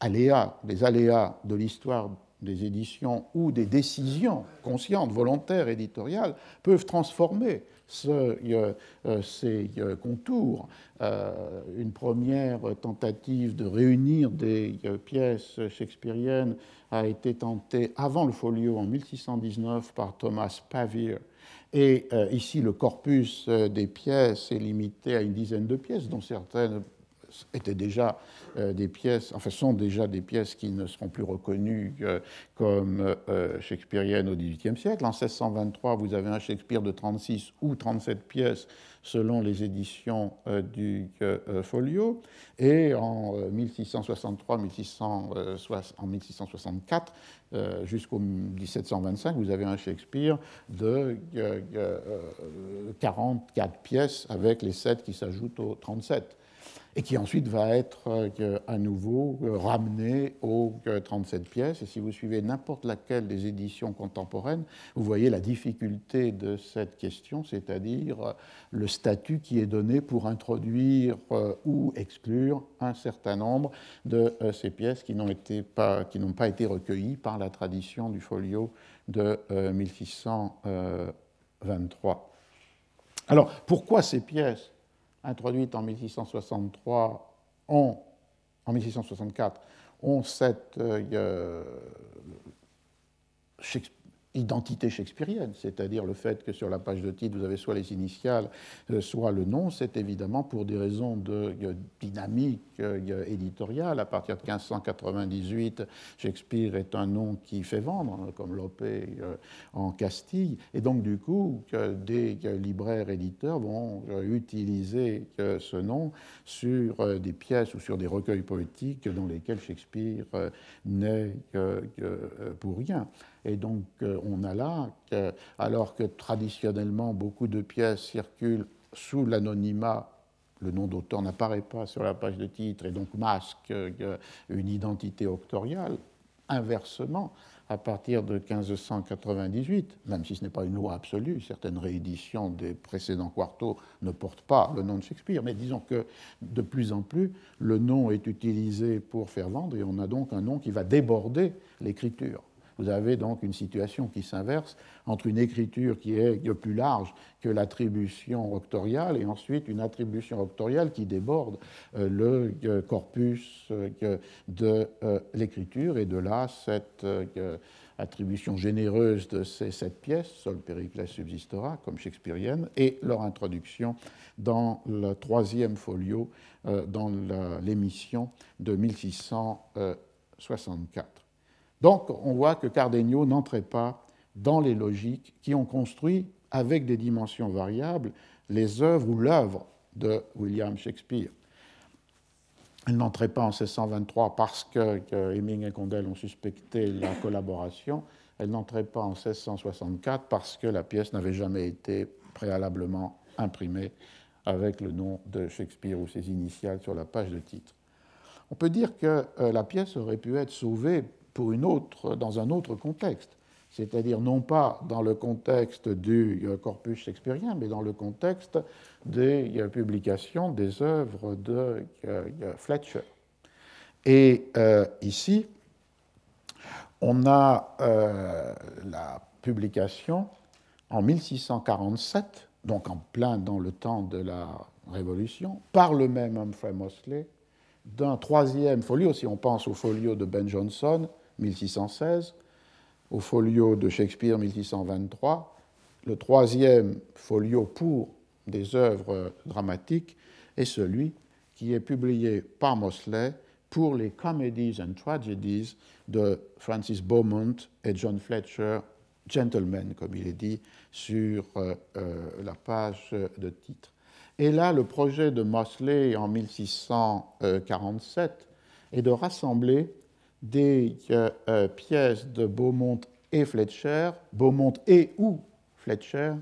aléas, les aléas de l'histoire des éditions ou des décisions conscientes, volontaires, éditoriales, peuvent transformer ces contours. une première tentative de réunir des pièces shakespeariennes a été tentée avant le folio en 1619 par Thomas Pavier. Et ici, le corpus des pièces est limité à une dizaine de pièces, dont certaines étaient déjà euh, des pièces, enfin sont déjà des pièces qui ne seront plus reconnues euh, comme euh, shakespeariennes au XVIIIe siècle. En 1623, vous avez un Shakespeare de 36 ou 37 pièces selon les éditions du Folio. Et en 1663, 1660, en 1664, jusqu'au 1725, vous avez un Shakespeare de 44 pièces avec les 7 qui s'ajoutent aux 37 et qui ensuite va être euh, à nouveau euh, ramené aux 37 pièces. Et si vous suivez n'importe laquelle des éditions contemporaines, vous voyez la difficulté de cette question, c'est-à-dire euh, le statut qui est donné pour introduire ou exclure un certain nombre de ces pièces qui n'ont pas été recueillies par la tradition du folio de 1623. Alors, pourquoi ces pièces? Introduite en 1663 ont, en 1664 ont cette euh, identité shakespearienne, c'est-à-dire le fait que sur la page de titre, vous avez soit les initiales, euh, soit le nom, c'est évidemment pour des raisons de dynamique euh, éditoriale. À partir de 1598, Shakespeare est un nom qui fait vendre, hein, comme Lopé euh, en Castille, et donc du coup, des libraires éditeurs vont utiliser ce nom sur des pièces ou sur des recueils poétiques dans lesquels Shakespeare n'est pour rien. Et donc euh, on a là, alors que traditionnellement beaucoup de pièces circulent sous l'anonymat, le nom d'auteur n'apparaît pas sur la page de titre et donc masque euh, une identité octoriale, inversement, à partir de 1598, même si ce n'est pas une loi absolue, certaines rééditions des précédents quartos ne portent pas le nom de Shakespeare, mais disons que de plus en plus, le nom est utilisé pour faire vendre et on a donc un nom qui va déborder l'écriture. Vous avez donc une situation qui s'inverse entre une écriture qui est plus large que l'attribution octoriale et ensuite une attribution octoriale qui déborde euh, le euh, corpus euh, de l'écriture et de là cette attribution généreuse de ces sept pièces, Sol Périclès subsistera, comme shakespearienne, et leur introduction dans le troisième folio, dans l'émission de 1664. Donc on voit que Cardenio n'entrait pas dans les logiques qui ont construit, avec des dimensions variables, les œuvres ou l'œuvre de William Shakespeare. Elle n'entrait pas en 1623 parce que, Heming et Condell ont suspecté la collaboration. Elle n'entrait pas en 1664 parce que la pièce n'avait jamais été préalablement imprimée avec le nom de Shakespeare ou ses initiales sur la page de titre. On peut dire que euh, la pièce aurait pu être sauvée pour une autre, dans un autre contexte, c'est-à-dire non pas dans le contexte du euh, corpus shakespearien, mais dans le contexte des euh, publications des œuvres de euh, Fletcher. Et ici, on a la publication en 1647, donc en plein dans le temps de la Révolution, par le même Humphrey Mosley, d'un troisième folio, si on pense au folio de Ben Jonson, 1616, au folio de Shakespeare 1623, le troisième folio pour des œuvres dramatiques est celui qui est publié par Mosley pour les Comedies and Tragedies de Francis Beaumont et John Fletcher, Gentlemen, comme il est dit sur euh, euh, la page de titre. Et là, le projet de Mosley en 1647 est de rassembler des euh, pièces de Beaumont et Fletcher, Beaumont et ou Fletcher,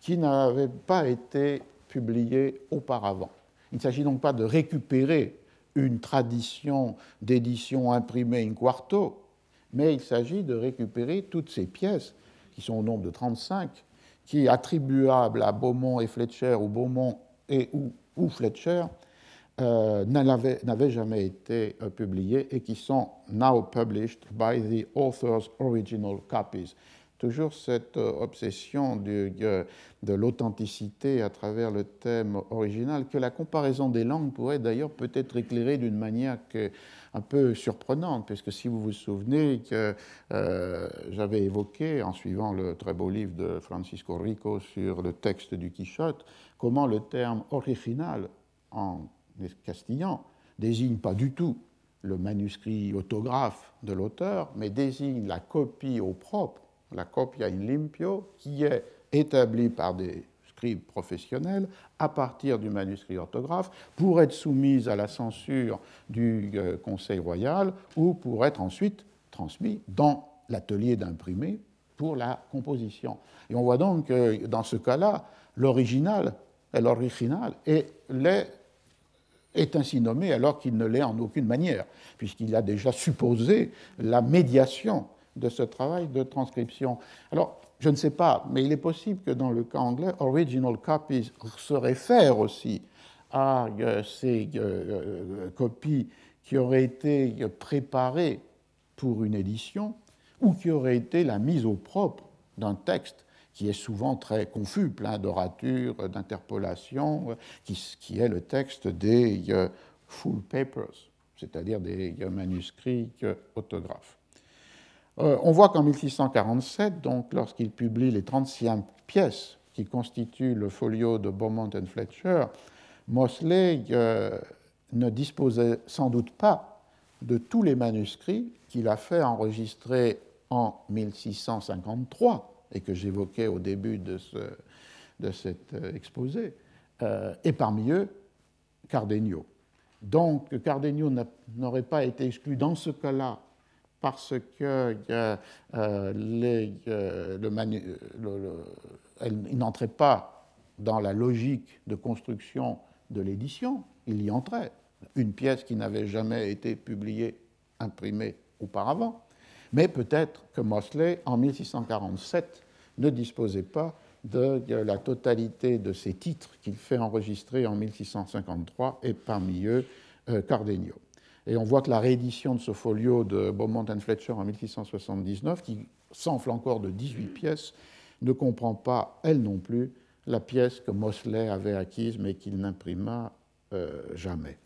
qui n'avaient pas été publiées auparavant. Il ne s'agit donc pas de récupérer une tradition d'édition imprimée in quarto, mais il s'agit de récupérer toutes ces pièces, qui sont au nombre de 35, qui, attribuables à Beaumont et Fletcher, ou Beaumont et ou, ou Fletcher, euh, n'avaient jamais été euh, publiés et qui sont now published by the author's original copies. toujours cette obsession de, l'authenticité à travers le thème original, que la comparaison des langues pourrait d'ailleurs peut-être éclairer d'une manière un peu surprenante, puisque si vous vous souvenez que euh, j'avais évoqué, en suivant le très beau livre de Francisco Rico sur le texte du Quichotte, comment le terme original en castillan désigne pas du tout le manuscrit autographe de l'auteur, mais désigne la copie au propre, la copia in limpio, qui est établie par des scribes professionnels à partir du manuscrit orthographe pour être soumise à la censure du euh, Conseil royal ou pour être ensuite transmis dans l'atelier d'imprimé pour la composition. Et on voit donc que dans ce cas-là, l'original, l'original est, est ainsi nommé alors qu'il ne l'est en aucune manière, puisqu'il a déjà supposé la médiation de ce travail de transcription. Alors, je ne sais pas, mais il est possible que dans le cas anglais, original copies se réfère aussi à euh, ces euh, euh, copies qui auraient été préparées pour une édition ou qui auraient été la mise au propre d'un texte qui est souvent très confus, plein d'oratures, d'interpolations, qui, qui, est le texte des full papers, c'est-à-dire des manuscrits autographes. Euh, on voit qu'en 1647, donc lorsqu'il publie les 35 pièces qui constituent le folio de Beaumont and Fletcher, Mosley euh, ne disposait sans doute pas de tous les manuscrits qu'il a fait enregistrer en 1653 et que j'évoquais au début de, cet euh, exposé, et parmi eux, Cardenio. Donc Cardenio n'aurait pas été exclu dans ce cas-là parce que euh, euh, il n'entrait pas dans la logique de construction de l'édition, il y entrait. Une pièce qui n'avait jamais été publiée, imprimée auparavant. Mais peut-être que Mosley, en 1647, ne disposait pas de la totalité de ces titres qu'il fait enregistrer en 1653, et parmi eux euh, Cardenio. Et on voit que la réédition de ce folio de Beaumont and Fletcher en 1679, qui s'enfle encore de 18 pièces, ne comprend pas, elle non plus, la pièce que Mosley avait acquise mais qu'il n'imprima euh, jamais.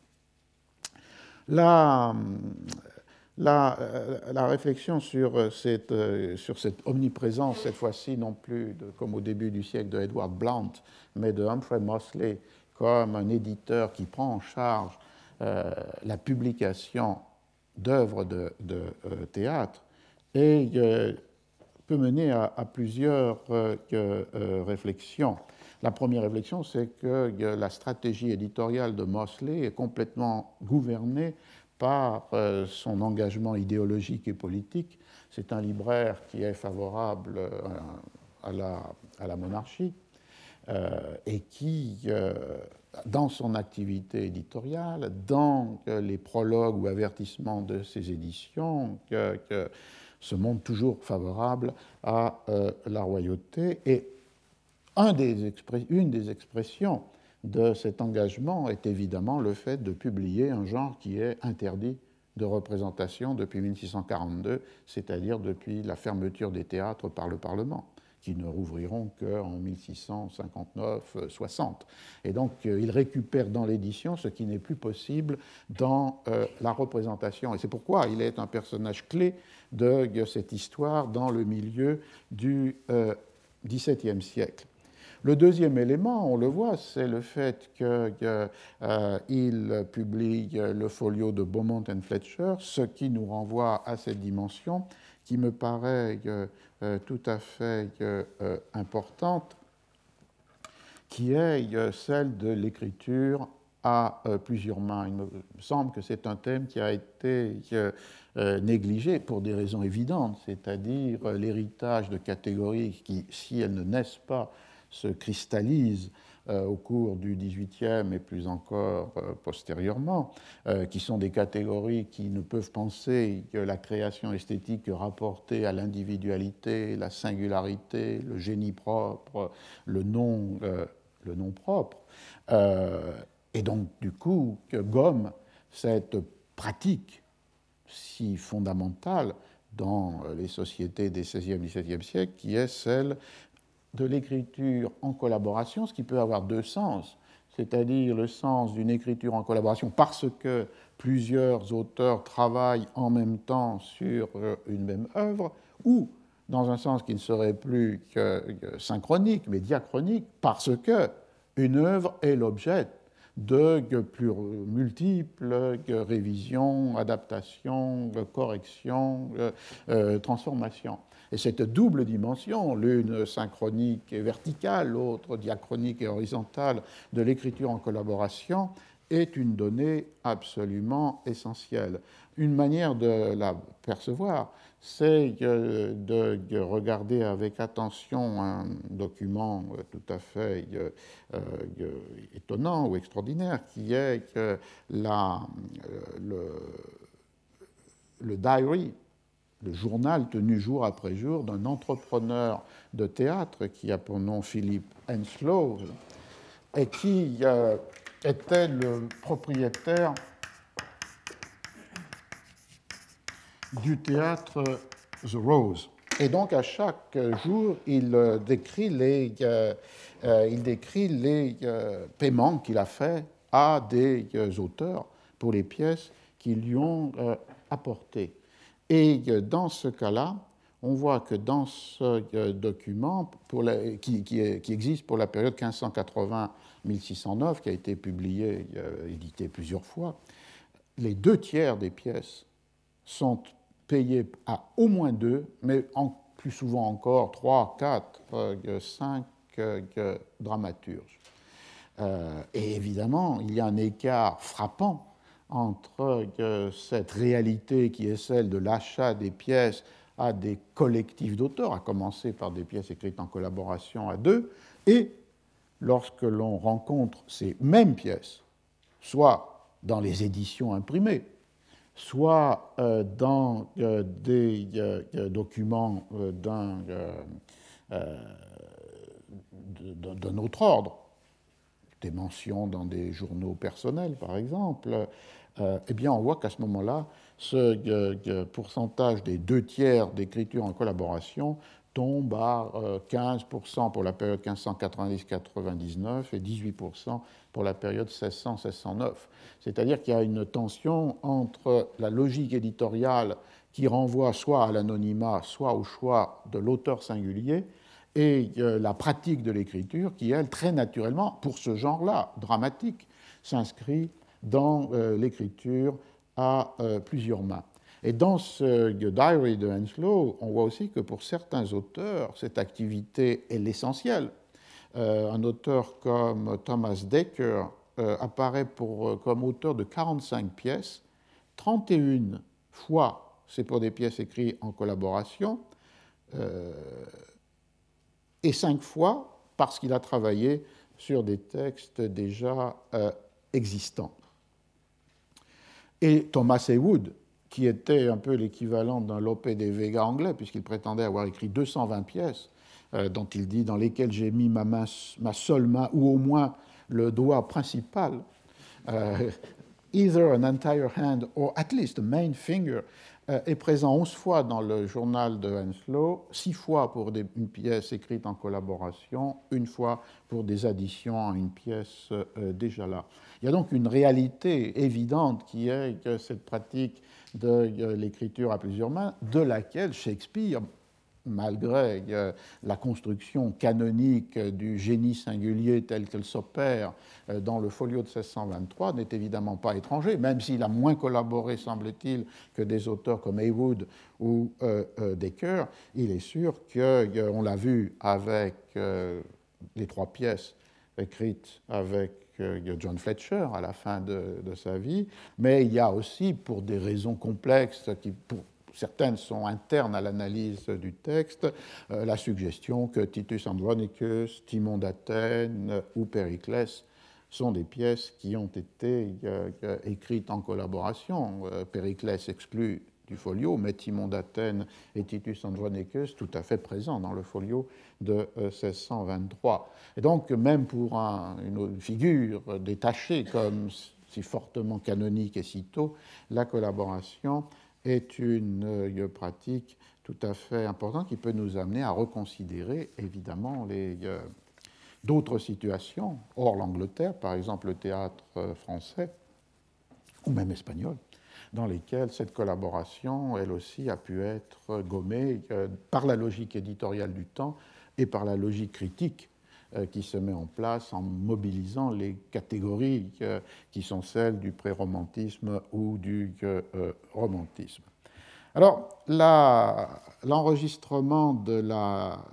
La, la, euh, la, réflexion sur cette, euh, sur cette omniprésence, cette fois-ci non plus comme au début du siècle de Edward Blount, mais de Humphrey Mosley comme un éditeur qui prend en charge euh, la publication d'œuvres de, euh, théâtre et euh, peut mener à, plusieurs réflexions. La première réflexion, c'est que la stratégie éditoriale de Mosley est complètement gouvernée par son engagement idéologique et politique. C'est un libraire qui est favorable à la, à la monarchie et qui dans son activité éditoriale, dans les prologues ou avertissements de ses éditions, que, se montre toujours favorable à euh, la royauté. Et une des expressions de cet engagement est évidemment le fait de publier un genre qui est interdit de représentation depuis 1642, c'est-à-dire depuis la fermeture des théâtres par le Parlement qui ne rouvriront qu'en 1659-60. Et donc, euh, il récupère dans l'édition ce qui n'est plus possible dans euh, la représentation. Et c'est pourquoi il est un personnage clé de cette histoire dans le milieu du XVIIe euh, siècle. Le deuxième élément, on le voit, c'est le fait qu'il publie le folio de Beaumont and Fletcher, ce qui nous renvoie à cette dimension qui me paraît euh, tout à fait euh, importante, qui est euh, celle de l'écriture à plusieurs mains. Il me semble que c'est un thème qui a été négligé pour des raisons évidentes, c'est-à-dire l'héritage de catégories qui, si elles ne naissent pas, se cristallisent euh, au cours du XVIIIe et plus encore euh, postérieurement, euh, qui sont des catégories qui ne peuvent penser que la création esthétique rapportée à l'individualité, la singularité, le génie propre, le nom, le nom propre, et donc du coup que gomme cette pratique si fondamentale dans les sociétés des 16e et XVIIe siècles, qui est celle de l'écriture en collaboration, ce qui peut avoir deux sens, c'est-à-dire le sens d'une écriture en collaboration parce que plusieurs auteurs travaillent en même temps sur une même œuvre, ou dans un sens qui ne serait plus que synchronique, mais diachronique, parce que une œuvre est l'objet de multiples révisions, adaptations, corrections, euh, euh, transformations. Et cette double dimension, l'une synchronique et verticale, l'autre diachronique et horizontale de l'écriture en collaboration, est une donnée absolument essentielle. Une manière de la percevoir, c'est de regarder avec attention un document tout à fait euh, euh, étonnant ou extraordinaire, qui est la, le, le diary, le journal tenu jour après jour d'un entrepreneur de théâtre qui a pour nom Philippe Henslow et qui euh, était le propriétaire du théâtre The Rose. Et donc à chaque jour, il euh, décrit les, euh, il décrit les paiements qu'il a faits à des auteurs pour les pièces qu'ils lui ont apportées. Et dans ce cas-là, on voit que dans ce document pour qui, existe pour la période 1580-1609, qui a été publié, édité plusieurs fois, les deux tiers des pièces sont payé à au moins deux, mais plus souvent encore trois, quatre, euh, cinq euh, dramaturges. Euh, et évidemment, il y a un écart frappant entre cette réalité qui est celle de l'achat des pièces à des collectifs d'auteurs, à commencer par des pièces écrites en collaboration à deux, et lorsque l'on rencontre ces mêmes pièces, soit dans les éditions imprimées, soit euh, dans euh, des euh, documents d'un autre ordre, des mentions dans des journaux personnels par exemple, eh bien on voit qu'à ce moment-là, ce pourcentage des deux tiers d'écriture en collaboration tombe à 15% pour la période 1590-99 et 18% pour la période 1600-1609. C'est-à-dire qu'il y a une tension entre la logique éditoriale qui renvoie soit à l'anonymat, soit au choix de l'auteur singulier, et euh, la pratique de l'écriture qui, elle, très naturellement, pour ce genre-là, dramatique, s'inscrit dans euh, l'écriture à euh, plusieurs mains. Et dans ce diary de Henslow, on voit aussi que pour certains auteurs, cette activité est l'essentiel. un auteur comme Thomas Dekker euh, apparaît euh, comme auteur de 45 pièces, 31 fois c'est pour des pièces écrites en collaboration, euh, et 5 fois parce qu'il a travaillé sur des textes déjà existants. Et Thomas Heywood, qui était un peu l'équivalent d'un Lope de Vega anglais, puisqu'il prétendait avoir écrit 220 pièces, dont il dit dans lesquelles j'ai mis ma, main, ma seule main, ou au moins le doigt principal, euh, either an entire hand or at least a main finger, euh, est présent 11 fois dans le journal de Henslow, 6 fois pour une pièce écrite en collaboration, une fois pour des additions à une pièce euh, déjà là. Il y a donc une réalité évidente qui est que cette pratique de l'écriture à plusieurs mains, de laquelle Shakespeare malgré euh, la construction canonique du génie singulier tel qu'elle s'opère euh, dans le folio de 1623, n'est évidemment pas étranger, même s'il a moins collaboré, semble-t-il, que des auteurs comme Heywood ou euh, Decker. Il est sûr qu'on l'a vu avec les trois pièces écrites avec John Fletcher à la fin de, sa vie, mais il y a aussi, pour des raisons complexes, certaines sont internes à l'analyse du texte, euh, la suggestion que Titus Andronicus, Timon d'Athènes ou Périclès sont des pièces qui ont été euh, écrites en collaboration. Euh, Périclès exclut du folio, mais Timon d'Athènes et Titus Andronicus tout à fait présents dans le folio de 1623. Et donc, même pour une figure détachée comme si fortement canonique et si tôt, la collaboration est une pratique tout à fait importante qui peut nous amener à reconsidérer évidemment d'autres situations hors l'Angleterre, par exemple le théâtre français ou même espagnol, dans lesquelles cette collaboration, elle aussi, a pu être gommée par la logique éditoriale du temps et par la logique critique euh, qui se met en place en mobilisant les catégories euh, qui sont celles du pré-romantisme ou du euh, romantisme. Alors, l'enregistrement de la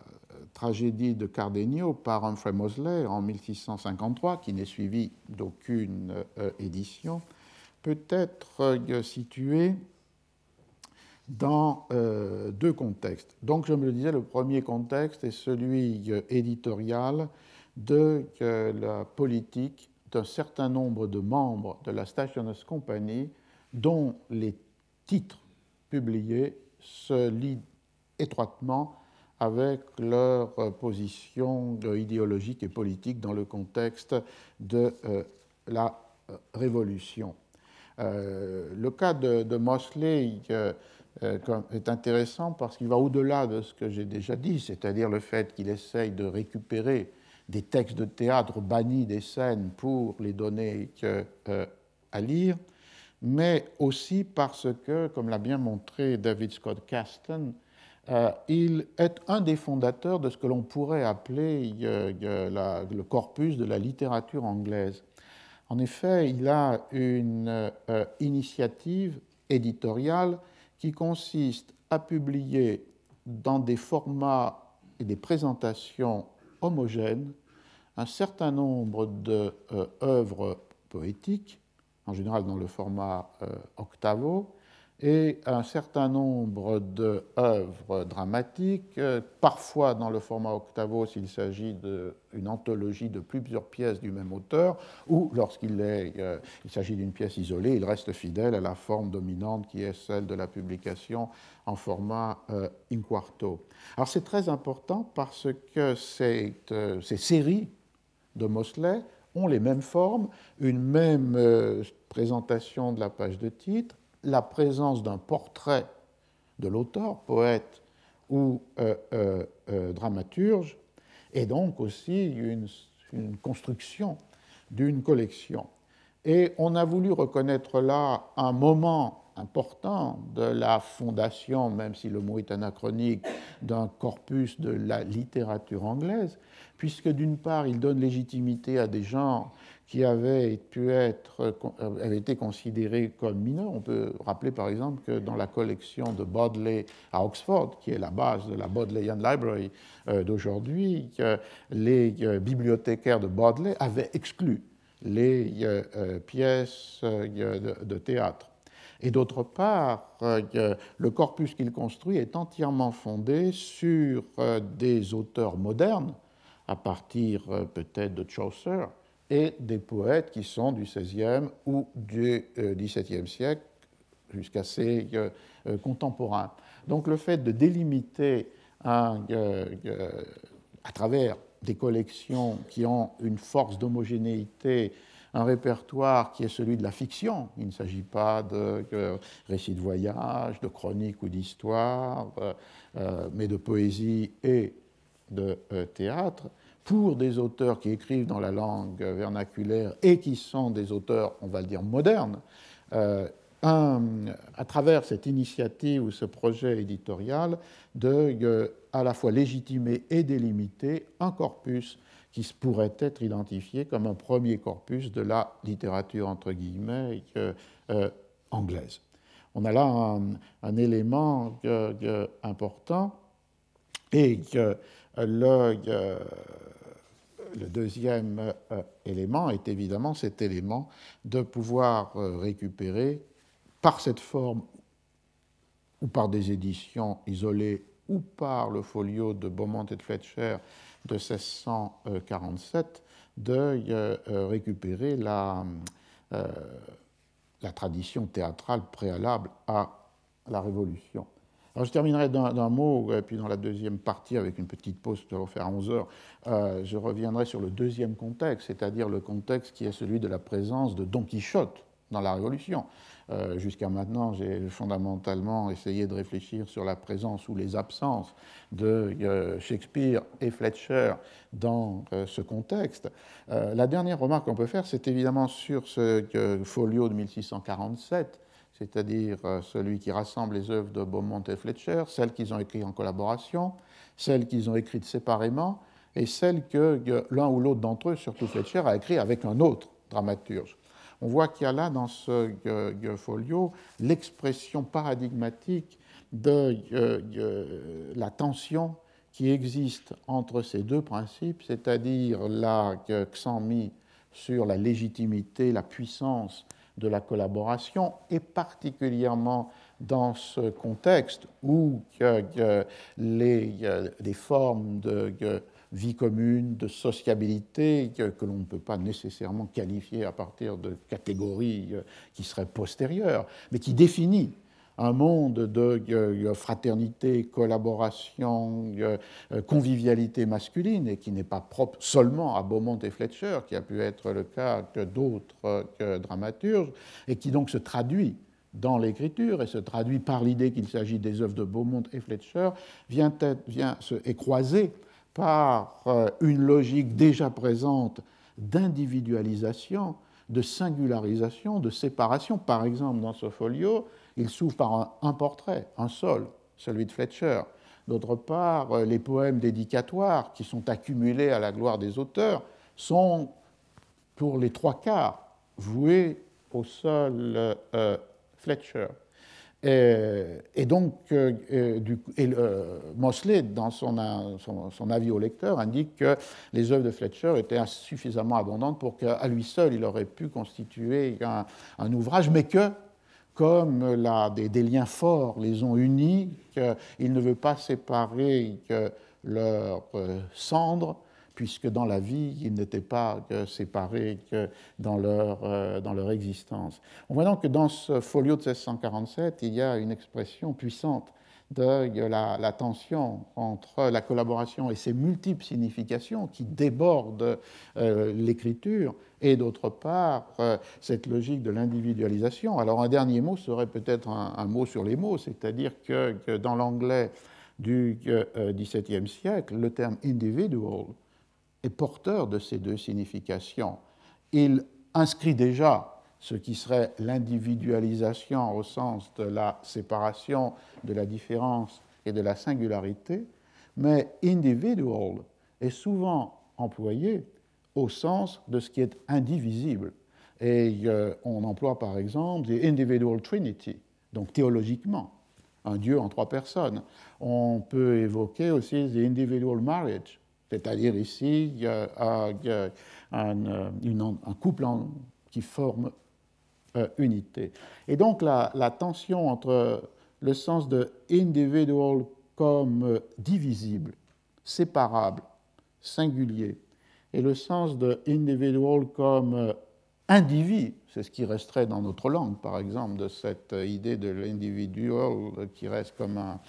tragédie de Cardenio par Humphrey Mosley en 1653, qui n'est suivi d'aucune édition, peut être situé dans euh, deux contextes. Donc, je me le disais, le premier contexte est celui euh, éditorial de euh, la politique d'un certain nombre de membres de la Stationers Company dont les titres publiés se lient étroitement avec leur position idéologique et politique dans le contexte de la Révolution. le cas de, Mosley est intéressant parce qu'il va au-delà de ce que j'ai déjà dit, c'est-à-dire le fait qu'il essaye de récupérer des textes de théâtre bannis des scènes pour les donner euh, à lire, mais aussi parce que, comme l'a bien montré David Scott Kasten, euh, il est un des fondateurs de ce que l'on pourrait appeler le corpus de la littérature anglaise. En effet, il a une initiative éditoriale qui consiste à publier dans des formats et des présentations homogènes un certain nombre d'œuvres euh, poétiques, en général dans le format euh, octavo, et un certain nombre d'œuvres dramatiques, euh, parfois dans le format octavo s'il s'agit d'une anthologie de plusieurs pièces du même auteur, ou lorsqu'il euh, s'agit d'une pièce isolée, il reste fidèle à la forme dominante qui est celle de la publication en format euh, in quarto. Alors c'est très important parce que ces séries de Mosley ont les mêmes formes, une même présentation de la page de titre, la présence d'un portrait de l'auteur, poète ou euh, euh, euh, dramaturge, et donc aussi une, une construction d'une collection. Et on a voulu reconnaître là un moment important de la fondation, même si le mot est anachronique, d'un corpus de la littérature anglaise, puisque d'une part, il donne légitimité à des gens qui avaient, pu être, euh, avaient été considérés comme mineurs. On peut rappeler par exemple que dans la collection de Bodley à Oxford, qui est la base de la Bodleian Library euh, d'aujourd'hui, les euh, bibliothécaires de Bodley avaient exclu les pièces de théâtre. Et d'autre part, le corpus qu'il construit est entièrement fondé sur des auteurs modernes, à partir peut-être de Chaucer, et des poètes qui sont du XVIe ou du XVIIe siècle jusqu'à ses euh, euh, contemporains. Donc le fait de délimiter euh, à travers des collections qui ont une force d'homogénéité, un répertoire qui est celui de la fiction. Il ne s'agit pas de récits de voyage, de chroniques ou d'histoire, mais de poésie et de théâtre pour des auteurs qui écrivent dans la langue vernaculaire et qui sont des auteurs, on va le dire, modernes, euh, à travers cette initiative ou ce projet éditorial, de euh, à la fois légitimer et délimiter un corpus qui pourrait être identifié comme un premier corpus de la littérature, entre guillemets, euh, anglaise. On a là un, élément important et que le, le deuxième euh, élément est évidemment cet élément de pouvoir euh, récupérer par cette forme ou par des éditions isolées ou par le folio de Beaumont et de Fletcher de 1647 de euh, récupérer la tradition théâtrale préalable à la Révolution. Alors, je terminerai d'un mot, et puis dans la deuxième partie, avec une petite pause, je vais faire à 11 heures, euh, je reviendrai sur le deuxième contexte, c'est-à-dire le contexte qui est celui de la présence de Don Quichotte dans la Révolution. Euh, jusqu'à maintenant, j'ai fondamentalement essayé de réfléchir sur la présence ou les absences de euh, Shakespeare et Fletcher dans euh, ce contexte. la dernière remarque qu'on peut faire, c'est évidemment sur ce folio de 1647, c'est-à-dire celui qui rassemble les œuvres de Beaumont et Fletcher, celles qu'ils ont écrites en collaboration, celles qu'ils ont écrites séparément, et celles que l'un ou l'autre d'entre eux, surtout Fletcher, a écrit avec un autre dramaturge. On voit qu'il y a là dans ce folio l'expression paradigmatique de la tension qui existe entre ces deux principes, c'est-à-dire l'accent mis sur la légitimité, la puissance de la collaboration, et particulièrement dans ce contexte où les, les formes de vie commune, de sociabilité, que, l'on ne peut pas nécessairement qualifier à partir de catégories euh, qui seraient postérieures, mais qui définit un monde de euh, fraternité, collaboration, euh, convivialité masculine, et qui n'est pas propre seulement à Beaumont et Fletcher, qui a pu être le cas que d'autres dramaturges, et qui donc se traduit dans l'écriture et se traduit par l'idée qu'il s'agit des œuvres de Beaumont et Fletcher, vient, se, est croisé par euh, une logique déjà présente d'individualisation, de singularisation, de séparation. Par exemple, dans ce folio, il s'ouvre par un, portrait, un seul, celui de Fletcher. D'autre part, euh, les poèmes dédicatoires qui sont accumulés à la gloire des auteurs sont, pour les trois quarts, voués au seul euh, Fletcher. Et, donc, euh, du, Mosley, dans son, son, avis au lecteur, indique que les œuvres de Fletcher étaient suffisamment abondantes pour qu'à lui seul, il aurait pu constituer un, ouvrage, mais que, comme la, des, liens forts les ont unis, qu'il ne veut pas séparer leurs euh, cendres puisque dans la vie, ils n'étaient pas séparés que dans leur, euh, dans leur existence. On voit donc que dans ce folio de 1647, il y a une expression puissante de la, tension entre la collaboration et ses multiples significations qui débordent euh, l'écriture, et d'autre part, euh, cette logique de l'individualisation. Alors un dernier mot serait peut-être un, mot sur les mots, c'est-à-dire que, que, dans l'anglais du XVIIe siècle, le terme individual est porteur de ces deux significations. Il inscrit déjà ce qui serait l'individualisation au sens de la séparation, de la différence et de la singularité, mais individual est souvent employé au sens de ce qui est indivisible. Et euh, on emploie par exemple the individual trinity, donc théologiquement, un Dieu en trois personnes. On peut évoquer aussi the individual marriage, c'est-à-dire ici, y a, euh, un, couple qui forme euh, unité. Et donc la, tension entre le sens de individual comme divisible, séparable, singulier, et le sens de individual comme individu, c'est ce qui resterait dans notre langue, par exemple, de cette idée de l'individual qui reste comme un,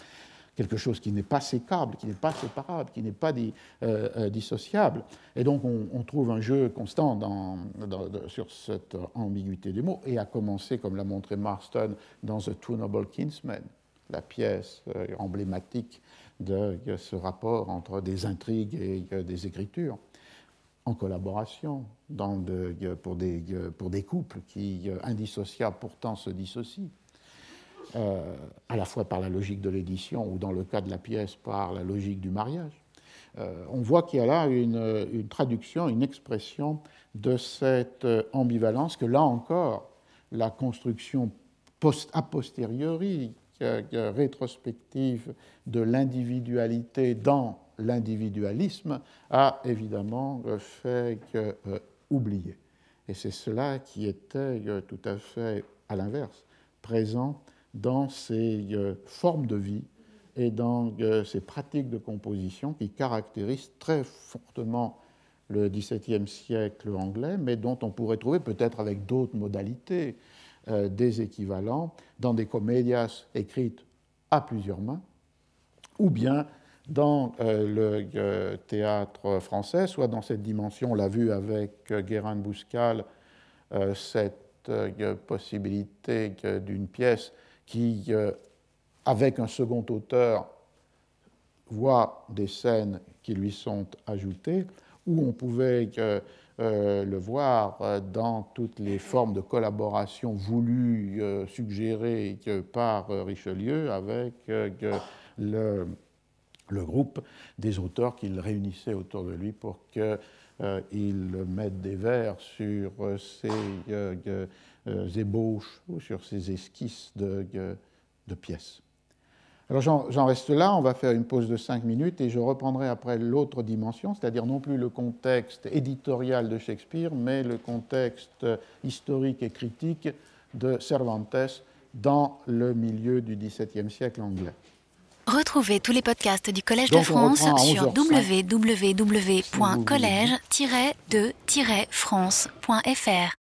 quelque chose qui n'est pas sécable, qui n'est pas séparable, qui n'est pas euh, euh, dissociable. Et donc on, trouve un jeu constant sur cette ambiguïté des mots, et à commencer, comme l'a montré Marston dans The Two Noble Kinsmen, la pièce euh, emblématique de ce rapport entre des intrigues et des écritures en collaboration pour des couples qui, indissociables pourtant, se dissocient. Euh, à la fois par la logique de l'édition ou dans le cas de la pièce par la logique du mariage. Euh, on voit qu'il y a là une, traduction, une expression de cette ambivalence que là encore, la construction a posteriori, rétrospective de l'individualité dans l'individualisme a évidemment fait euh, oublier. Et c'est cela qui était tout à fait à l'inverse, présent dans ces euh, formes de vie et dans euh, ces pratiques de composition qui caractérisent très fortement le XVIIe siècle anglais, mais dont on pourrait trouver peut-être avec d'autres modalités euh, des équivalents dans des comédias écrites à plusieurs mains, ou bien dans le théâtre français, soit dans cette dimension, on l'a vu avec Guérin Bouscal, cette possibilité d'une pièce qui, avec un second auteur, voit des scènes qui lui sont ajoutées, ou on pouvait euh, le voir euh, dans toutes les formes de collaboration voulues, euh, suggérées par Richelieu avec le, le, groupe des auteurs qu'il réunissait autour de lui pour qu'il mette des vers sur ses ébauches ou sur ses esquisses de, de pièces. Alors j'en reste là, on va faire une pause de cinq minutes et je reprendrai après l'autre dimension, c'est-à-dire non plus le contexte éditorial de Shakespeare, mais le contexte historique et critique de Cervantes dans le milieu du XVIIe siècle anglais. Retrouvez tous les podcasts du Collège de France sur www.collège-de-france.fr.